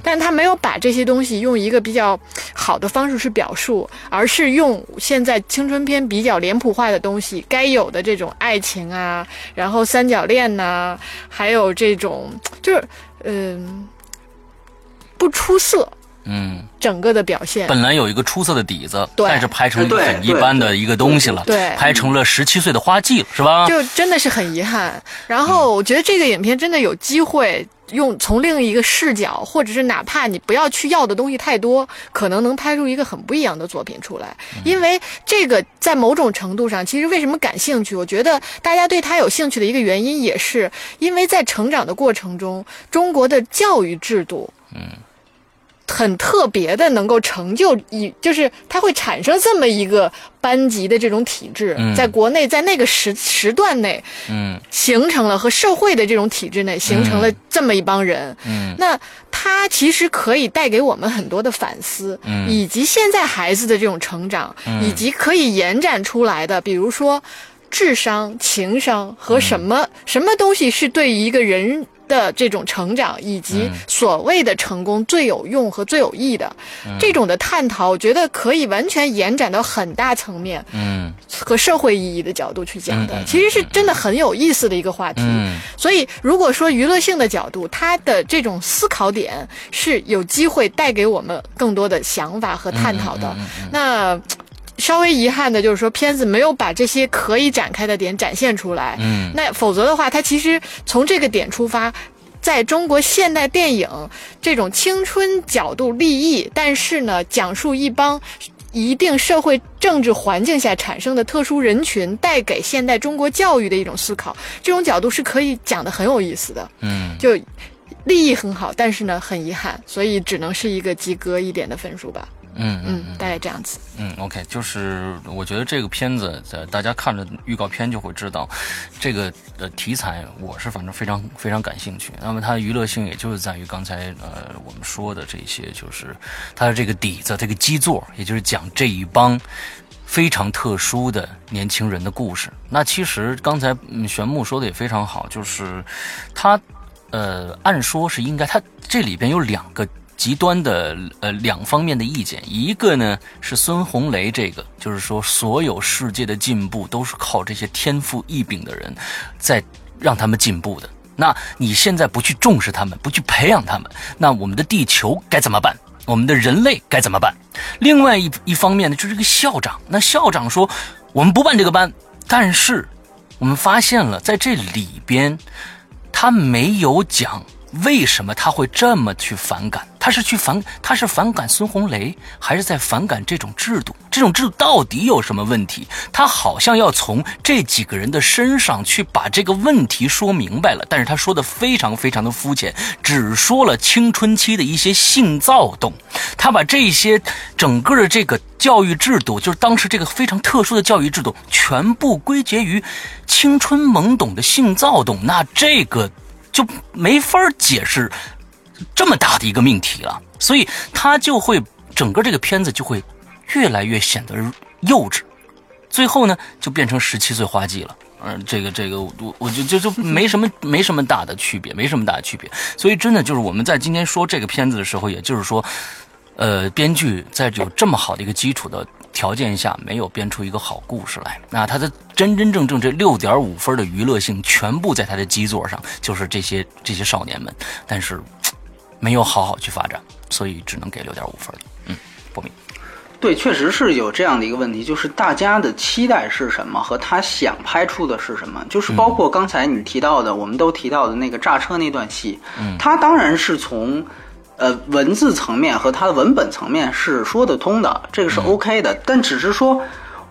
但他没有把这些东西用一个比较好的方式去表述，而是用现在青春片比较脸谱化的东西该有的这种爱情啊，然后三角恋呐，还有这种就是嗯不出色。嗯，整个的表现本来有一个出色的底子，但是拍成很一般的一个东西了，对，拍成了十七岁的花季了，是吧？就真的是很遗憾。然后我觉得这个影片真的有机会用从另一个视角，或者是哪怕你不要去要的东西太多，可能能拍出一个很不一样的作品出来。因为这个在某种程度上，其实为什么感兴趣？我觉得大家对他有兴趣的一个原因，也是因为在成长的过程中，中国的教育制度，嗯。很特别的，能够成就一，就是它会产生这么一个班级的这种体制，在国内，在那个时时段内，嗯，形成了和社会的这种体制内形成了这么一帮人，嗯，那它其实可以带给我们很多的反思，嗯，以及现在孩子的这种成长，以及可以延展出来的，比如说智商、情商和什么什么东西是对于一个人。的这种成长以及所谓的成功最有用和最有益的这种的探讨，我觉得可以完全延展到很大层面，嗯，和社会意义的角度去讲的，其实是真的很有意思的一个话题。所以，如果说娱乐性的角度，它的这种思考点是有机会带给我们更多的想法和探讨的，那。稍微遗憾的就是说，片子没有把这些可以展开的点展现出来。嗯，那否则的话，它其实从这个点出发，在中国现代电影这种青春角度立意，但是呢，讲述一帮一定社会政治环境下产生的特殊人群带给现代中国教育的一种思考，这种角度是可以讲的很有意思的。嗯，就立意很好，但是呢，很遗憾，所以只能是一个及格一点的分数吧。嗯嗯，大概这样子。嗯，OK，就是我觉得这个片子，在大家看了预告片就会知道，这个呃题材我是反正非常非常感兴趣。那么它的娱乐性，也就是在于刚才呃我们说的这些，就是它的这个底子，这个基座，也就是讲这一帮非常特殊的年轻人的故事。那其实刚才玄木说的也非常好，就是他呃按说是应该，他这里边有两个。极端的呃两方面的意见，一个呢是孙红雷这个，就是说所有世界的进步都是靠这些天赋异禀的人，在让他们进步的。那你现在不去重视他们，不去培养他们，那我们的地球该怎么办？我们的人类该怎么办？另外一一方面呢，就是这个校长。那校长说我们不办这个班，但是我们发现了在这里边，他没有讲为什么他会这么去反感。他是去反，他是反感孙红雷，还是在反感这种制度？这种制度到底有什么问题？他好像要从这几个人的身上去把这个问题说明白了，但是他说的非常非常的肤浅，只说了青春期的一些性躁动，他把这些整个的这个教育制度，就是当时这个非常特殊的教育制度，全部归结于青春懵懂的性躁动，那这个就没法解释这么大的一个命题了，所以他就会整个这个片子就会。越来越显得幼稚，最后呢，就变成十七岁花季了。嗯，这个这个，我我就就就 没什么没什么大的区别，没什么大的区别。所以真的就是我们在今天说这个片子的时候，也就是说，呃，编剧在有这么好的一个基础的条件下，没有编出一个好故事来。那他的真真正正这六点五分的娱乐性，全部在他的基座上，就是这些这些少年们，但是没有好好去发展，所以只能给六点五分了。嗯，不明。对，确实是有这样的一个问题，就是大家的期待是什么，和他想拍出的是什么，就是包括刚才你提到的，我们都提到的那个炸车那段戏，嗯，他当然是从，呃，文字层面和它的文本层面是说得通的，这个是 OK 的，但只是说，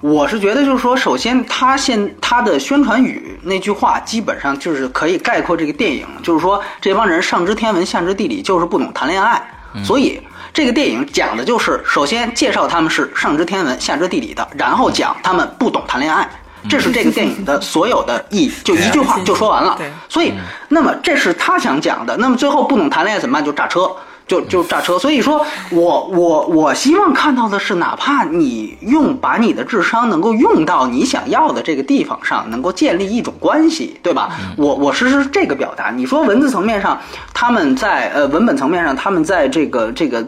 我是觉得就是说，首先他现他的宣传语那句话，基本上就是可以概括这个电影，就是说这帮人上知天文下知地理，就是不懂谈恋爱，所以。这个电影讲的就是，首先介绍他们是上知天文下知地理的，然后讲他们不懂谈恋爱，这是这个电影的所有的意义，就一句话就说完了。所以，那么这是他想讲的。那么最后不懂谈恋爱怎么办？就炸车。就就炸车，所以说我我我希望看到的是，哪怕你用把你的智商能够用到你想要的这个地方上，能够建立一种关系，对吧？我我实施这个表达。你说文字层面上，他们在呃文本层面上，他们在这个这个。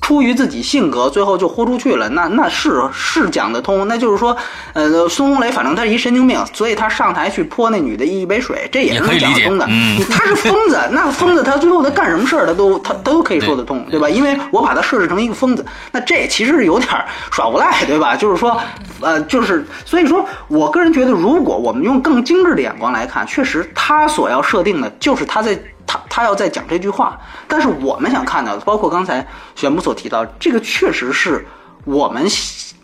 出于自己性格，最后就豁出去了。那那是是讲得通。那就是说，呃，孙红雷反正他是一神经病，所以他上台去泼那女的一杯水，这也是能讲得通的。他是疯子，那疯子他最后他干什么事儿，他都他都可以说得通，对吧？因为我把他设置成一个疯子，那这其实是有点耍无赖，对吧？就是说，呃，就是所以说我个人觉得，如果我们用更精致的眼光来看，确实他所要设定的就是他在。他他要再讲这句话，但是我们想看到的，包括刚才玄牧所提到，这个确实是我们。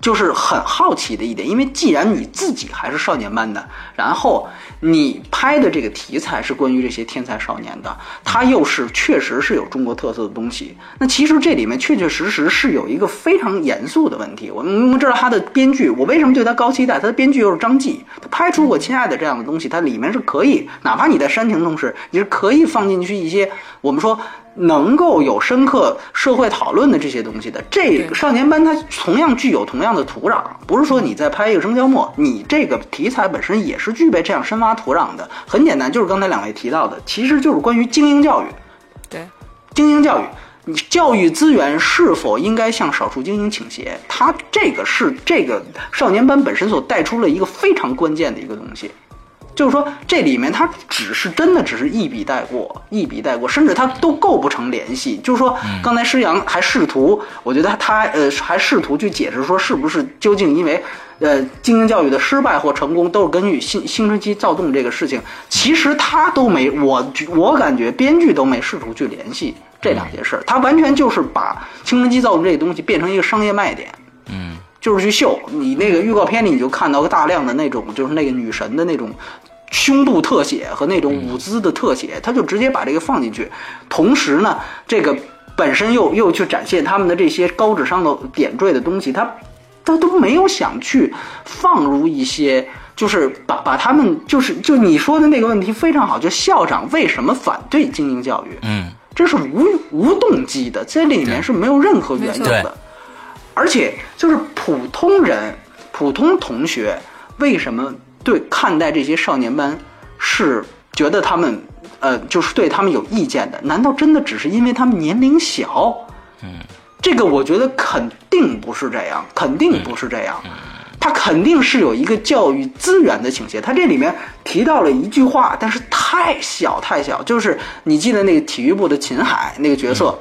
就是很好奇的一点，因为既然你自己还是少年班的，然后你拍的这个题材是关于这些天才少年的，它又是确实是有中国特色的东西，那其实这里面确确实实是有一个非常严肃的问题。我们知道他的编剧，我为什么对他高期待？他的编剧又是张继，他拍出过《亲爱的》这样的东西，它里面是可以，哪怕你在煽情同时，你是可以放进去一些我们说。能够有深刻社会讨论的这些东西的，这个少年班它同样具有同样的土壤，不是说你在拍一个生肖末，你这个题材本身也是具备这样深挖土壤的。很简单，就是刚才两位提到的，其实就是关于精英教育。对，精英教育，你教育资源是否应该向少数精英倾斜？它这个是这个少年班本身所带出了一个非常关键的一个东西。就是说，这里面它只是真的只是一笔带过，一笔带过，甚至它都构不成联系。就是说，刚才施阳还试图，我觉得他呃还试图去解释说，是不是究竟因为呃精英教育的失败或成功都是根据新青春期躁动这个事情？其实他都没，我我感觉编剧都没试图去联系这两件事，他完全就是把青春期躁动这个东西变成一个商业卖点。嗯。就是去秀你那个预告片里，你就看到个大量的那种，就是那个女神的那种胸部特写和那种舞姿的特写，他就直接把这个放进去。同时呢，这个本身又又去展现他们的这些高智商的点缀的东西，他他都没有想去放入一些，就是把把他们就是就你说的那个问题非常好，就校长为什么反对精英教育？嗯，这是无无动机的，在里面是没有任何原因的。而且就是普通人、普通同学，为什么对看待这些少年班是觉得他们呃，就是对他们有意见的？难道真的只是因为他们年龄小？嗯，这个我觉得肯定不是这样，肯定不是这样。他肯定是有一个教育资源的倾斜。他这里面提到了一句话，但是太小太小，就是你记得那个体育部的秦海那个角色，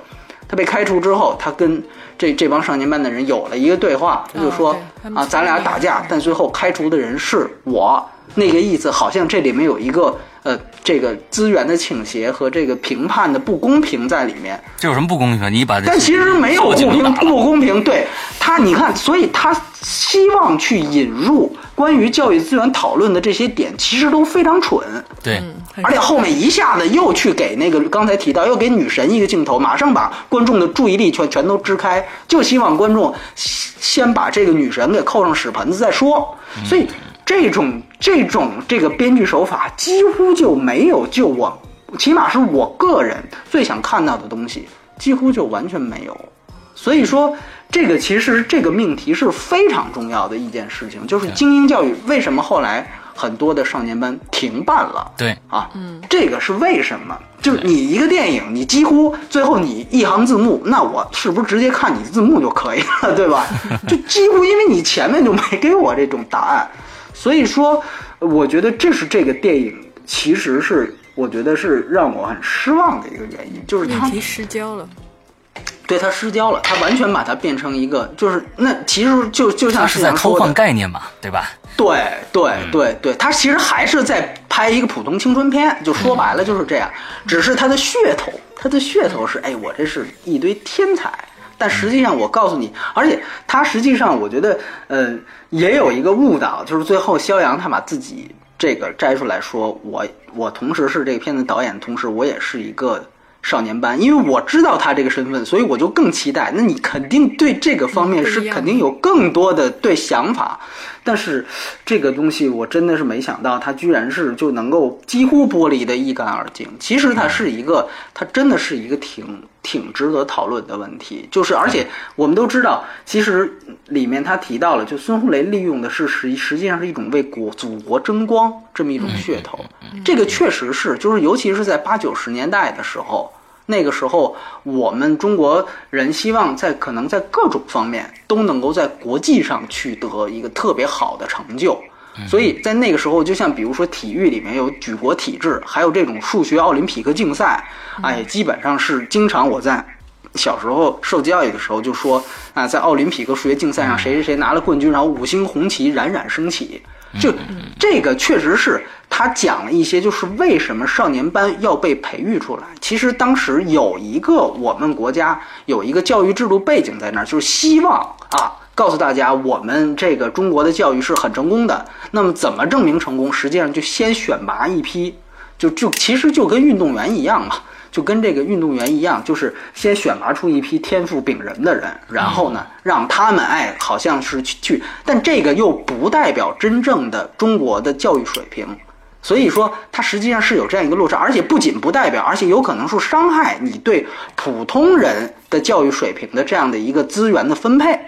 他被开除之后，他跟。这这帮少年班的人有了一个对话，他就说啊，咱俩打架，但最后开除的人是我。那个意思好像这里面有一个呃这个资源的倾斜和这个评判的不公平在里面。这有什么不公平？你把这但其实没有受不平不公平，对他，你看，所以他希望去引入关于教育资源讨论的这些点，其实都非常蠢。对，而且后面一下子又去给那个刚才提到，又给女神一个镜头，马上把观众的注意力全全都支开，就希望观众先把这个女神给扣上屎盆子再说。所以这种这种这个编剧手法几乎就没有就我，起码是我个人最想看到的东西，几乎就完全没有。所以说，这个其实这个命题是非常重要的一件事情，就是精英教育为什么后来很多的少年班停办了。对，啊，嗯，这个是为什么？就是你一个电影，你几乎最后你一行字幕，那我是不是直接看你字幕就可以了，对吧？就几乎因为你前面就没给我这种答案，所以说，我觉得这是这个电影其实是我觉得是让我很失望的一个原因，就是它命题失焦了。对他失焦了，他完全把它变成一个就是那其实就就像是在偷换概念嘛，对吧？对对对对，他其实还是在拍一个普通青春片，就说白了就是这样。只是他的噱头，他的噱头是，哎，我这是一堆天才。但实际上，我告诉你，而且他实际上，我觉得，呃，也有一个误导，就是最后肖阳他把自己这个摘出来说，我我同时是这个片子导演，同时我也是一个少年班，因为我知道他这个身份，所以我就更期待。那你肯定对这个方面是肯定有更多的对想法，但是这个东西我真的是没想到，他居然是就能够几乎剥离的一干二净。其实他是一个，他真的是一个挺挺值得讨论的问题。就是而且我们都知道，其实里面他提到了，就孙红雷利用的是实实际上是一种为国祖国争光这么一种噱头。这个确实是，就是尤其是在八九十年代的时候。那个时候，我们中国人希望在可能在各种方面都能够在国际上取得一个特别好的成就，所以在那个时候，就像比如说体育里面有举国体制，还有这种数学奥林匹克竞赛，哎，基本上是经常我在小时候受教育的时候就说啊，在奥林匹克数学竞赛上谁谁谁拿了冠军，然后五星红旗冉冉升起。就这个确实是他讲了一些，就是为什么少年班要被培育出来。其实当时有一个我们国家有一个教育制度背景在那儿，就是希望啊告诉大家，我们这个中国的教育是很成功的。那么怎么证明成功？实际上就先选拔一批，就就其实就跟运动员一样嘛。就跟这个运动员一样，就是先选拔出一批天赋秉人的人，然后呢，让他们哎，好像是去去，但这个又不代表真正的中国的教育水平。所以说，它实际上是有这样一个落差，而且不仅不代表，而且有可能是伤害你对普通人的教育水平的这样的一个资源的分配。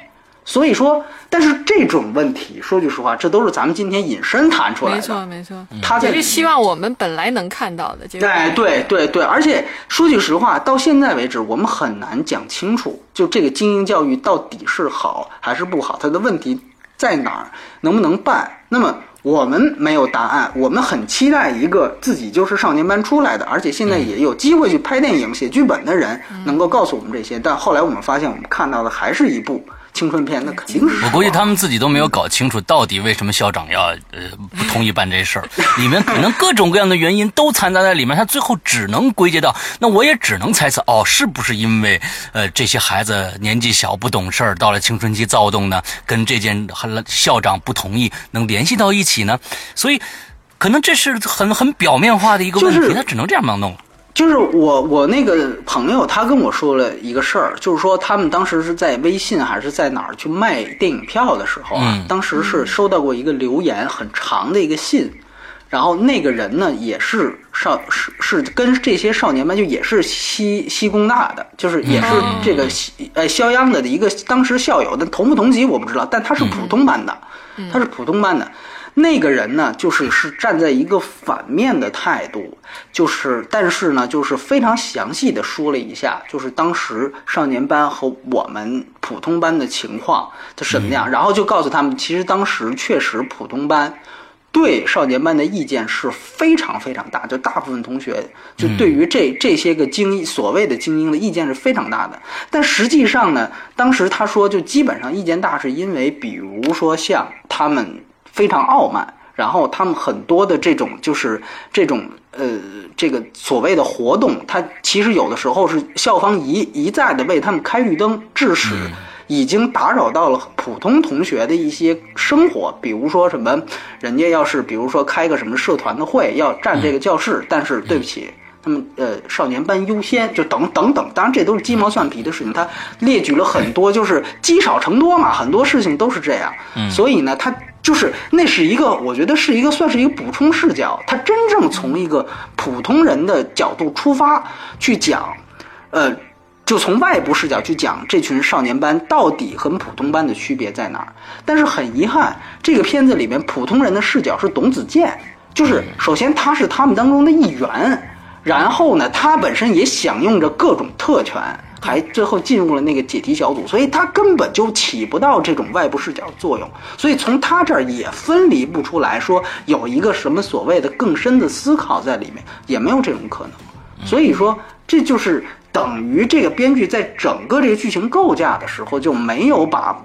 所以说，但是这种问题，说句实话，这都是咱们今天引申谈出来的。没错，没错，他在也是希望我们本来能看到的。哎，对对对，而且说句实话，到现在为止，我们很难讲清楚，就这个精英教育到底是好还是不好，它的问题在哪儿，能不能办？那么我们没有答案，我们很期待一个自己就是少年班出来的，而且现在也有机会去拍电影、写剧本的人，能够告诉我们这些。但后来我们发现，我们看到的还是一部青春片，那肯定是我估计他们自己都没有搞清楚，到底为什么校长要呃不同意办这事儿，里面可能各种各样的原因都掺杂在里面，他最后只能归结到，那我也只能猜测，哦，是不是因为呃这些孩子年纪小不懂事儿，到了青春期躁动呢，跟这件校长不同意能联系到一起呢？所以可能这是很很表面化的一个问题，就是他只能这样弄。就是我我那个朋友，他跟我说了一个事儿，就是说他们当时是在微信还是在哪儿去卖电影票的时候啊，嗯当时是收到过一个留言，很长的一个信，然后那个人呢也是少是是跟这些少年班就也是西西工大的，就是也是这个西呃肖央的一个当时校友，但同不同级我不知道，但他是普通班的，他是普通班的。那个人呢，就是是站在一个反面的态度，就是但是呢，就是非常详细的说了一下，就是当时少年班和我们普通班的情况是什么样，然后就告诉他们，其实当时确实普通班。对少年班的意见是非常非常大，就大部分同学就对于这这些个精英所谓的精英的意见是非常大的。但实际上呢，当时他说就基本上意见大，是因为比如说像他们非常傲慢，然后他们很多的这种就是这种呃这个所谓的活动，他其实有的时候是校方一一再的为他们开绿灯，致使已经打扰到了普通同学的一些生活，比如说什么，人家要是比如说开个什么社团的会要占这个教室，但是对不起。他们呃，少年班优先，就等等等，当然这都是鸡毛蒜皮的事情。他列举了很多，就是积少成多嘛，很多事情都是这样。所以呢，他就是那是一个，我觉得是一个算是一个补充视角。他真正从一个普通人的角度出发去讲，呃，就从外部视角去讲这群少年班到底和普通班的区别在哪儿。但是很遗憾，这个片子里面普通人的视角是董子健，就是首先他是他们当中的一员。然后呢，他本身也享用着各种特权，还最后进入了那个解题小组，所以他根本就起不到这种外部视角作用。所以从他这儿也分离不出来说有一个什么所谓的更深的思考在里面，也没有这种可能。所以说，这就是等于这个编剧在整个这个剧情构架的时候就没有把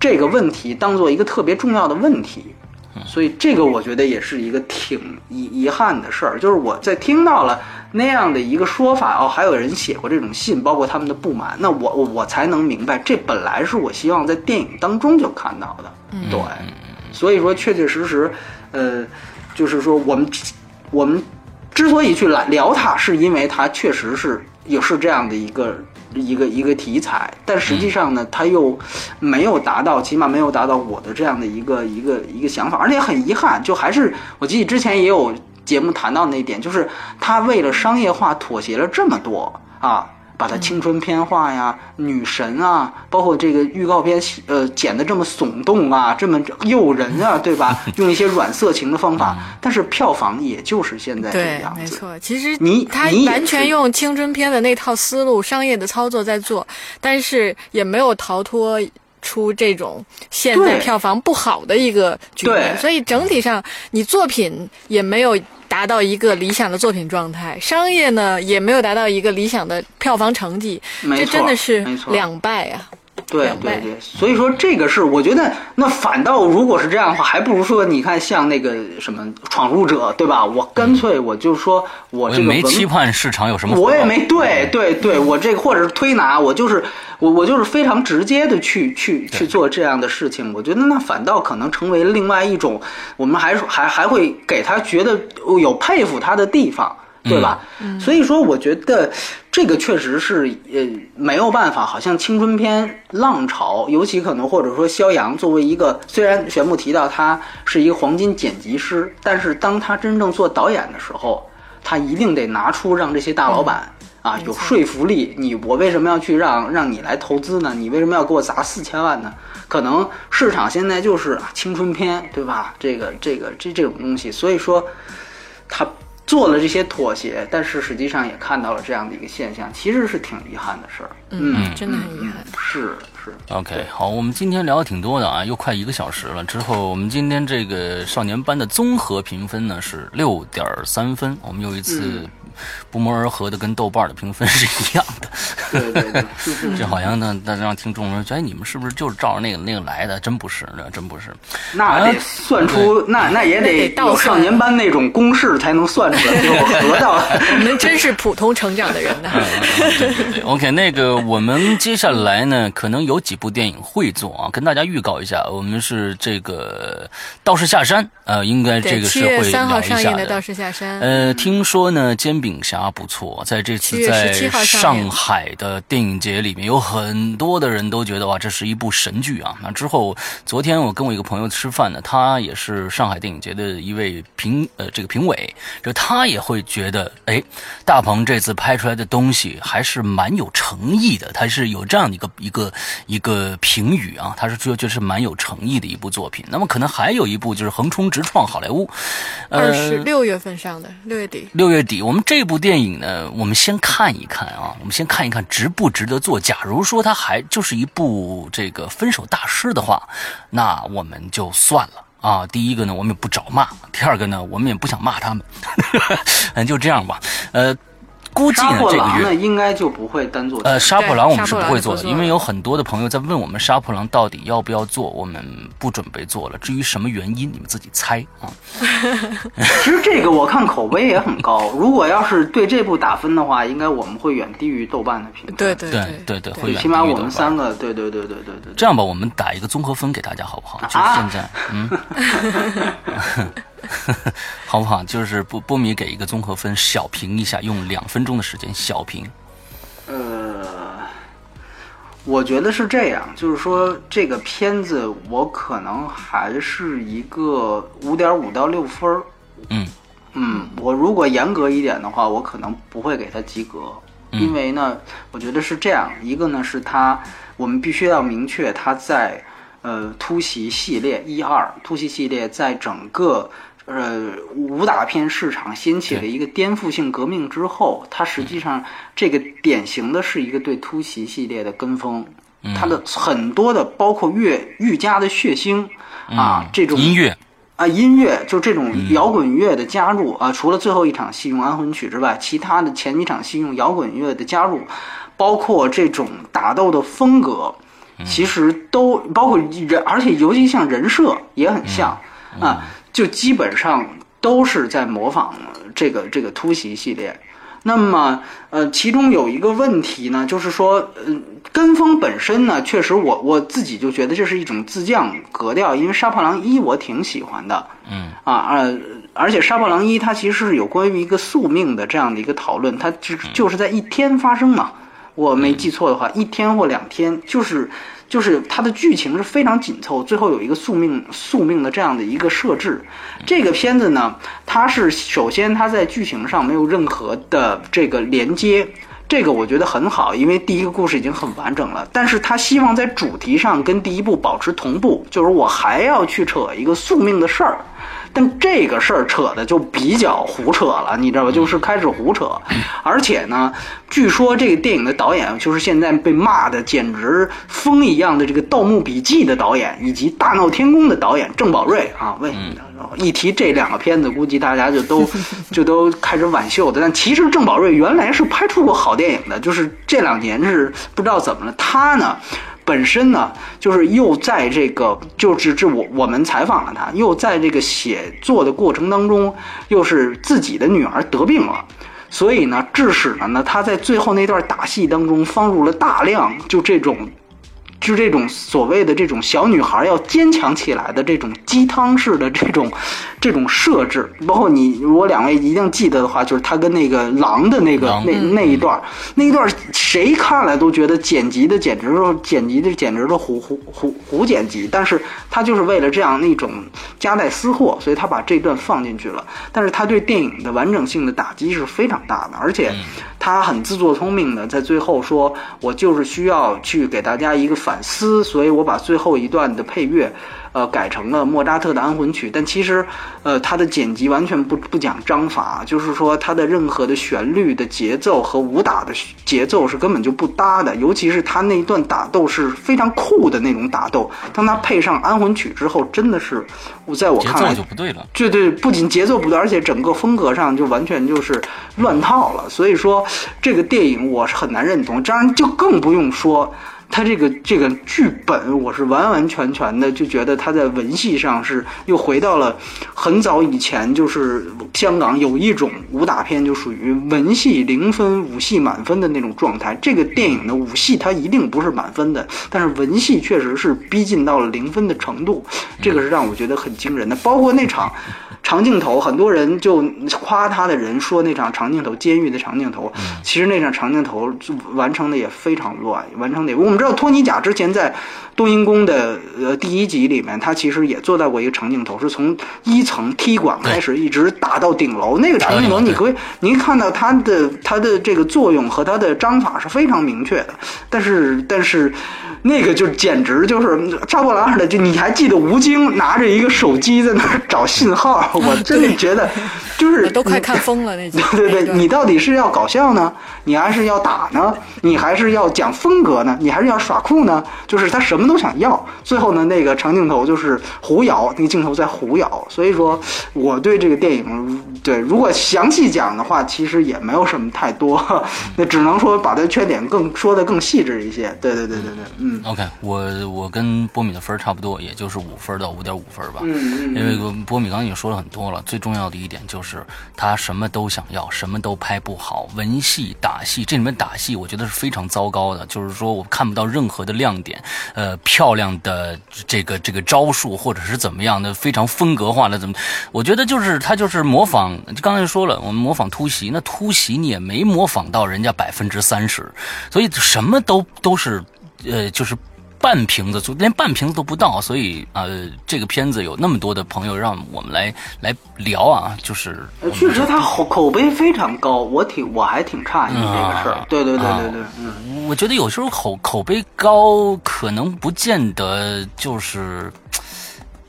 这个问题当做一个特别重要的问题。所以这个我觉得也是一个挺遗遗憾的事儿，就是我在听到了那样的一个说法哦，还有人写过这种信，包括他们的不满，那我我才能明白，这本来是我希望在电影当中就看到的，对，所以说确确实实，呃，就是说我们我们之所以去来聊它，是因为它确实是也是这样的一个。一个一个题材，但实际上呢，他又没有达到，起码没有达到我的这样的一个一个一个想法，而且很遗憾，就还是我记得之前也有节目谈到那一点，就是他为了商业化妥协了这么多啊。把它青春片化呀，女神啊，包括这个预告片，呃，剪得这么耸动啊，这么诱人啊，对吧？用一些软色情的方法，但是票房也就是现在这个样子。没错，其实你他完全用青春片的那套思路、商业的操作在做，但是也没有逃脱出这种现在票房不好的一个局面。所以整体上，你作品也没有。达到一个理想的作品状态，商业呢也没有达到一个理想的票房成绩，这真的是两败啊！对对对，所以说这个是我觉得，那反倒如果是这样的话，还不如说你看像那个什么闯入者，对吧？我干脆我就说我这个没期盼市场有什么，我也没对对。对，我这个或者是推拿，我就是。我我就是非常直接的去去去做这样的事情，我觉得那反倒可能成为另外一种，我们还还还会给他觉得有佩服他的地方，对吧？所以说，我觉得这个确实是呃没有办法，好像青春片浪潮，尤其可能或者说肖阳作为一个，虽然玄牧提到他是一个黄金剪辑师，但是当他真正做导演的时候，他一定得拿出让这些大老板。啊，有说服力！你我为什么要去让让你来投资呢？你为什么要给我砸四千万呢？可能市场现在就是青春片，对吧？这个这个这这种东西，所以说他做了这些妥协，但是实际上也看到了这样的一个现象，其实是挺遗憾的事儿。嗯，真的很遗憾。是是。OK，好，我们今天聊的挺多的啊，又快一个小时了。之后我们今天这个少年班的综合评分呢是六点三分，我们又一次。不谋而合的，跟豆瓣的评分是一样的。对对对，这好像呢，让听众说，哎，你们是不是就是照着那个那个来的？真不是，那真不是。那得算出，那那也得到少年班那种公式才能算出来，最后合到。我们真是普通成长的人呢。对对对，OK，那个我们接下来呢，可能有几部电影会做啊，跟大家预告一下，我们是这个《道士下山》呃，应该这个是会聊一下的。《道士下山》呃，听说呢，煎饼侠不错，在这次在上海的电影节里面，有很多的人都觉得哇，这是一部神剧啊。那之后，昨天我跟我一个朋友吃饭呢，他也是上海电影节的一位评呃这个评委，就他也会觉得，哎，大鹏这次拍出来的东西还是蛮有诚意的，他是有这样的一个一个一个评语啊，他是说觉得是蛮有诚意的一部作品。那么可能还有一部就是横冲直撞好莱坞，二十六月份上的六月底，六月底我们这这部电影呢，我们先看一看啊，我们先看一看值不值得做。假如说它还就是一部这个分手大师的话，那我们就算了啊。第一个呢，我们也不找骂；第二个呢，我们也不想骂他们，嗯，就这样吧。呃。估计呢杀破这个月狼呢应该就不会单做。呃，杀破狼我们是不会做的，因为有很多的朋友在问我们杀破狼到底要不要做，我们不准备做了。至于什么原因，你们自己猜啊。其实这个我看口碑也很高，如果要是对这部打分的话，应该我们会远低于豆瓣的评分。对对对对对会对，远起码我们三个，对对对对对对。这样吧，我们打一个综合分给大家好不好？就现在，嗯，好不好？就是波波米给一个综合分，小评一下，用两分钟的时间小评。呃，我觉得是这样，就是说这个片子我可能还是一个五点五到六分儿。嗯嗯，我如果严格一点的话，我可能不会给他及格，嗯因为呢，我觉得是这样，一个呢是他，我们必须要明确他在呃突袭系列一二突袭系列在整个。呃，武打片市场掀起了一个颠覆性革命之后，它实际上这个典型的是一个对突袭系列的跟风，嗯它的很多的包括越愈加的血腥啊，这种嗯音乐，啊，音乐就这种摇滚乐的加入啊，除了最后一场戏用安魂曲之外，其他的前几场戏用摇滚乐的加入，包括这种打斗的风格，其实都包括人，而且尤其像人设也很像啊，就基本上都是在模仿这个这个突袭系列。那么，呃，其中有一个问题呢，就是说，呃，跟风本身呢，确实我我自己就觉得这是一种自降格调，因为《杀破狼一》我挺喜欢的，嗯。啊呃，而且《杀破狼一》它其实是有关于一个宿命的这样的一个讨论，它就就是在一天发生嘛，我没记错的话，一天或两天，就是就是它的剧情是非常紧凑，最后有一个宿命宿命的这样的一个设置。这个片子呢，它是首先它在剧情上没有任何的这个连接。这个我觉得很好，因为第一个故事已经很完整了，但是他希望在主题上跟第一部保持同步，就是我还要去扯一个宿命的事儿，但这个事儿扯的就比较胡扯了，你知道吧？就是开始胡扯，而且呢，据说这个电影的导演就是现在被骂的简直疯一样的这个《盗墓笔记》的导演，以及《大闹天宫》的导演郑宝瑞啊，为一提这两个片子，估计大家就都 就都开始挽袖子。但其实郑宝瑞原来是拍出过好电影的，就是这两年是不知道怎么了，他呢。本身呢，就是又在这个，就是这我我们采访了他，又在这个写作的过程当中，又是自己的女儿得病了，所以呢，致使了呢，他在最后那段打戏当中放入了大量就这种。就这种所谓的这种小女孩要坚强起来的这种鸡汤式的这种这种设置，包括你如果两位一定记得的话，就是他跟那个狼的那个那那一段，那一段谁看了都觉得剪辑的简直是剪辑的简直是胡胡胡胡剪辑，但是他就是为了这样那种夹带私货，所以他把这段放进去了。但是他对电影的完整性的打击是非常大的，而且他很自作聪明的在最后说，我就是需要去给大家一个反思，所以我把最后一段的配乐。呃，改成了莫扎特的安魂曲，但其实，呃，他的剪辑完全不不讲章法，就是说他的任何的旋律的节奏和武打的节奏是根本就不搭的，尤其是他那一段打斗是非常酷的那种打斗，当他配上安魂曲之后，真的是，我在我看来就不对了。对对，不仅节奏不对，而且整个风格上就完全就是乱套了。所以说，这个电影我是很难认同。当然，就更不用说他这个这个剧本，我是完完全全的就觉得他在文戏上是又回到了很早以前，就是香港有一种武打片就属于文戏零分，武戏满分的那种状态。这个电影的武戏它一定不是满分的，但是文戏确实是逼近到了零分的程度，这个是让我觉得很惊人的。包括那场。长镜头，很多人就夸他的人说那场长镜头，监狱的长镜头，其实那场长镜头完成的也非常乱，完成的。我们知道托尼贾之前在冬阴功的呃第一集里面，他其实也做到过一个长镜头，是从一层梯馆开始，一直打到顶楼。那个长镜头，你可以您看到它的它的这个作用和它的章法是非常明确的，但是但是。那个就简直就是杀破狼似的，就你还记得吴京拿着一个手机在那儿找信号，我真的觉得，就是都快看疯了那集。对对对，你到底是要搞笑呢，你还是要打呢？你还是要讲风格呢？你还是要耍酷呢？就是他什么都想要，最后呢，那个长镜头就是胡咬，那个镜头在胡咬。所以说，我对这个电影，对如果详细讲的话，其实也没有什么太多，那只能说把它缺点更说的更细致一些。对对对对对，嗯 OK，我我跟波米的分儿差不多，也就是五分到五点五分吧。嗯嗯因为波米刚刚已经说了很多了，最重要的一点就是他什么都想要，什么都拍不好，文戏、打戏，这里面打戏我觉得是非常糟糕的，就是说我看不到任何的亮点，呃，漂亮的这个这个招数或者是怎么样的，非常风格化的怎么，我觉得就是他就是模仿，就刚才说了，我们模仿突袭，那突袭你也没模仿到人家百分之三十，所以什么都都是，呃，就是。半瓶子，足连半瓶子都不到，所以呃，这个片子有那么多的朋友让我们来来聊啊，就是呃确实他口口碑非常高，我挺我还挺诧异这个事儿。对对对对对，嗯。我觉得有时候口口碑高，可能不见得就是。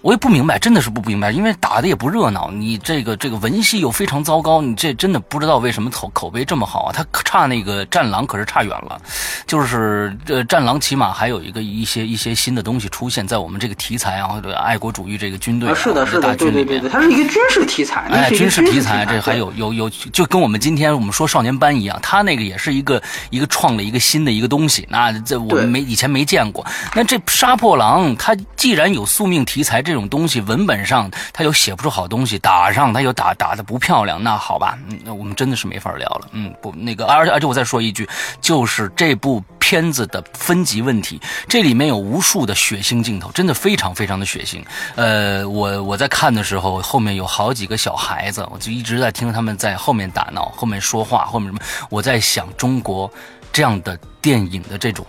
我也不明白，真的是不明白，因为打的也不热闹，你这个这个文戏又非常糟糕，你这真的不知道为什么口口碑这么好啊？他差那个《战狼》可是差远了，就是这《战狼》起码还有一个一些一些新的东西出现在我们这个题材啊，或者爱国主义这个军队、啊、啊，是的，是的，大军里面对对对对，它是一个军事题材，哎，军事题材，这还有有有，就跟我们今天我们说少年班一样，他那个也是一个一个创了一个新的一个东西，那这我们没以前没见过。那这杀破狼，它既然有宿命题材这种东西，文本上它又写不出好东西，打上它又打打的不漂亮，那好吧，那我们真的是没法聊了。嗯，不，那个，而且而且我再说一句，就是这部片子的分级问题，这里面有无数的血腥镜头，真的非常非常的血腥。呃，我我在看的时候，后面有好几个小孩子，我就一直在听他们在后面打闹，后面说话，后面什么，我在想中国这样的电影的这种。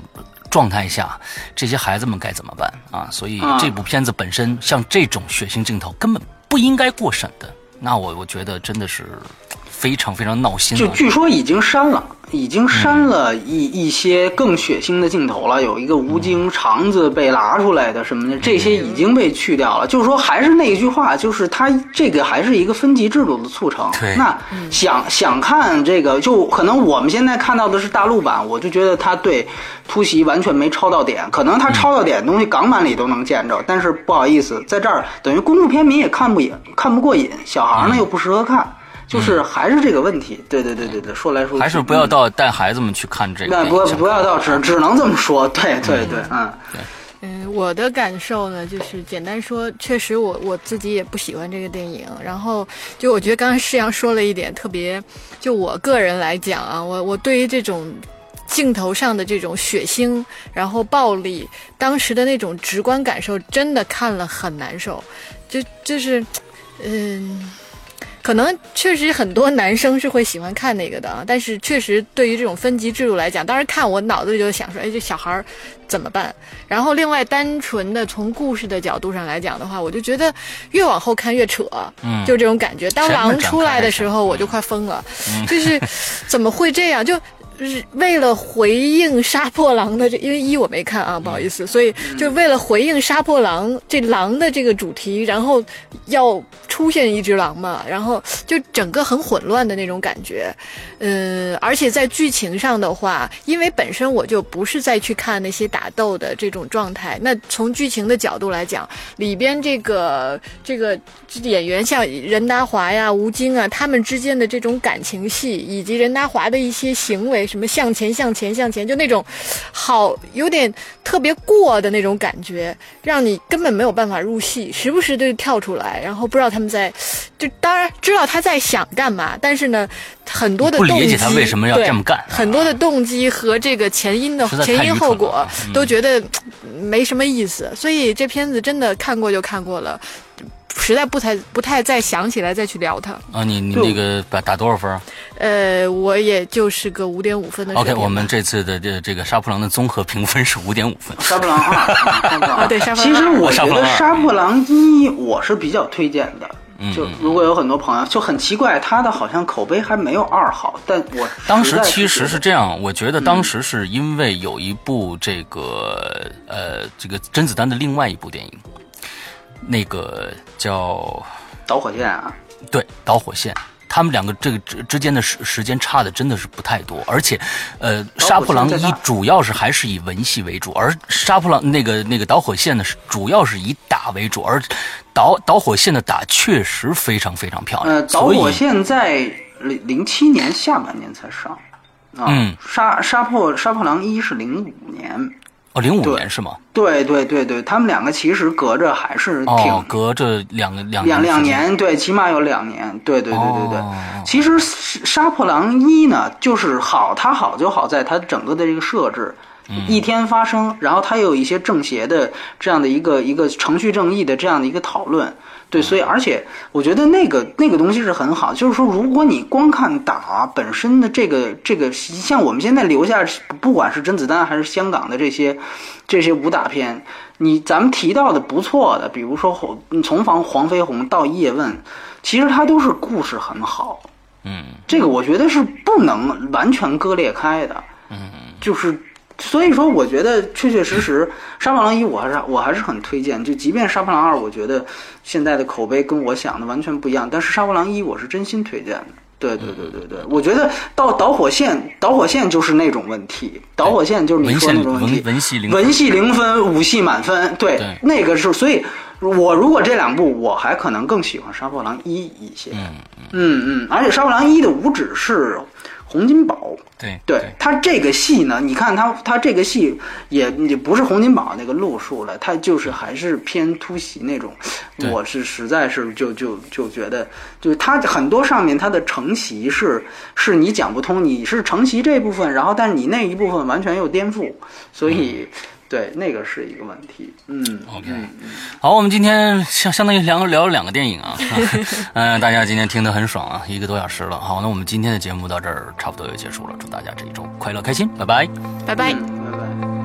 状态下，这些孩子们该怎么办啊？所以啊这部片子本身像这种血腥镜头根本不应该过审的。那我我觉得真的是非常非常闹心就啊！据说已经删了，已经删了一一些更血腥的镜头了，有一个吴京肠子被拿出来的什么的，这些已经被去掉了。就是说，还是那一句话，就是它这个还是一个分级制度的促成对。那想想看这个，就可能我们现在看到的是大陆版，我就觉得它对突袭完全没抄到点，可能它抄到点的东西港版里都能见着，但是不好意思，在这儿等于公众片民也看不瘾，看不过瘾，小孩儿呢又不适合看。就是还是这个问题，对对对对对，说来说去还是不要到带孩子们去看这个那电影。不不要到只只能这么说，对对对，嗯，嗯，我的感受呢，就是简单说，确实我我自己也不喜欢这个电影。然后就我觉得刚刚世阳说了一点特别，就我个人来讲啊，我我对于这种镜头上的这种血腥，然后暴力，当时的那种直观感受，真的看了很难受。就就是，嗯。可能确实很多男生是会喜欢看那个的啊，但是确实对于这种分级制度来讲，当时看我脑子里就想说，哎，这小孩儿怎么办？然后另外单纯的从故事的角度上来讲的话，我就觉得越往后看越扯，嗯就这种感觉。当狼出来的时候，我就快疯了，就是怎么会这样？就。是为了回应杀破狼的这，因为一我没看啊，不好意思，所以就为了回应杀破狼这狼的这个主题，然后要出现一只狼嘛，然后就整个很混乱的那种感觉，嗯，而且在剧情上的话，因为本身我就不是再去看那些打斗的这种状态，那从剧情的角度来讲，里边这个这个演员像任达华呀、吴京啊，他们之间的这种感情戏，以及任达华的一些行为，什么向前、向前、向前，就那种好有点特别过的那种感觉，让你根本没有办法入戏，时不时就跳出来，然后不知道他们在，就当然知道他在想干嘛，但是呢，很多的不动机理解他为什么要对这么干。啊很多的动机和这个前因的前因后果嗯。都觉得嗯没什么意思，所以这片子真的看过就看过了，实在不太不太再想起来再去聊它。啊，你你那个打打多少分呃，我也就是个五点五分的？OK，我们这次的这这个杀破狼的综合评分是五点五分。杀破狼二，对杀破狼其实我觉得杀破狼二杀破狼一我是比较推荐的。嗯就如果有很多朋友就很奇怪，他的好像口碑还没有二好，但我当时其实是这样，我觉得当时是因为有一部这个呃这个甄子丹的另外一部电影，那个叫导火线啊，对，导火线。他们两个这个之之间的时时间差的真的是不太多，而且，呃，杀破狼一主要是还是以文戏为主，而杀破狼那个那个导火线呢是主要是以打为主，而导导火线的打确实非常非常漂亮。呃，导火线在零零七年下半年才上，啊，嗯，杀杀破杀破狼一是零五年。零五年是吗？对对对对，他们两个其实隔着还是挺隔着两个两两两年，对，起码有两年。对对对对对，其实杀破狼一呢，就是好，它好就好在它整个的这个设置，一天发生，然后它有一些政协的这样的一个一个程序正义的这样的一个讨论。对，所以而且我觉得那个那个东西是很好，就是说，如果你光看打本身的这个这个，像我们现在留下，不管是甄子丹还是香港的这些这些武打片，你咱们提到的不错的，比如说从防黄飞鸿到叶问，其实它都是故事很好，嗯，这个我觉得是不能完全割裂开的，嗯，就是。所以说，我觉得确确实实，《杀破狼一》我还是我还是很推荐。就即便《杀破狼二》，我觉得现在的口碑跟我想的完全不一样，但是《杀破狼一》我是真心推荐的。对对对对对，我觉得到导火线，导火线就是那种问题，导火线就是你说那种问题，文戏零文戏零分，武戏满分。对，那个是，所以我如果这两部，我还可能更喜欢《杀破狼一》一些。嗯嗯嗯，而且《杀破狼一》的五指是。洪金宝，对，对他这个戏呢，你看他他这个戏也也不是洪金宝那个路数了，他就是还是偏突袭那种。我是实在是就就就觉得，就是他很多上面他的承袭是是你讲不通，你是承袭这部分，然后但是你那一部分完全又颠覆，所以。对，那个是一个问题。嗯，OK，好，我们今天相相当于聊聊了两个电影啊，嗯，大家今天听得很爽啊，一个多小时了。好，那我们今天的节目到这儿差不多就结束了，祝大家这一周快乐开心，拜拜，拜拜，拜拜。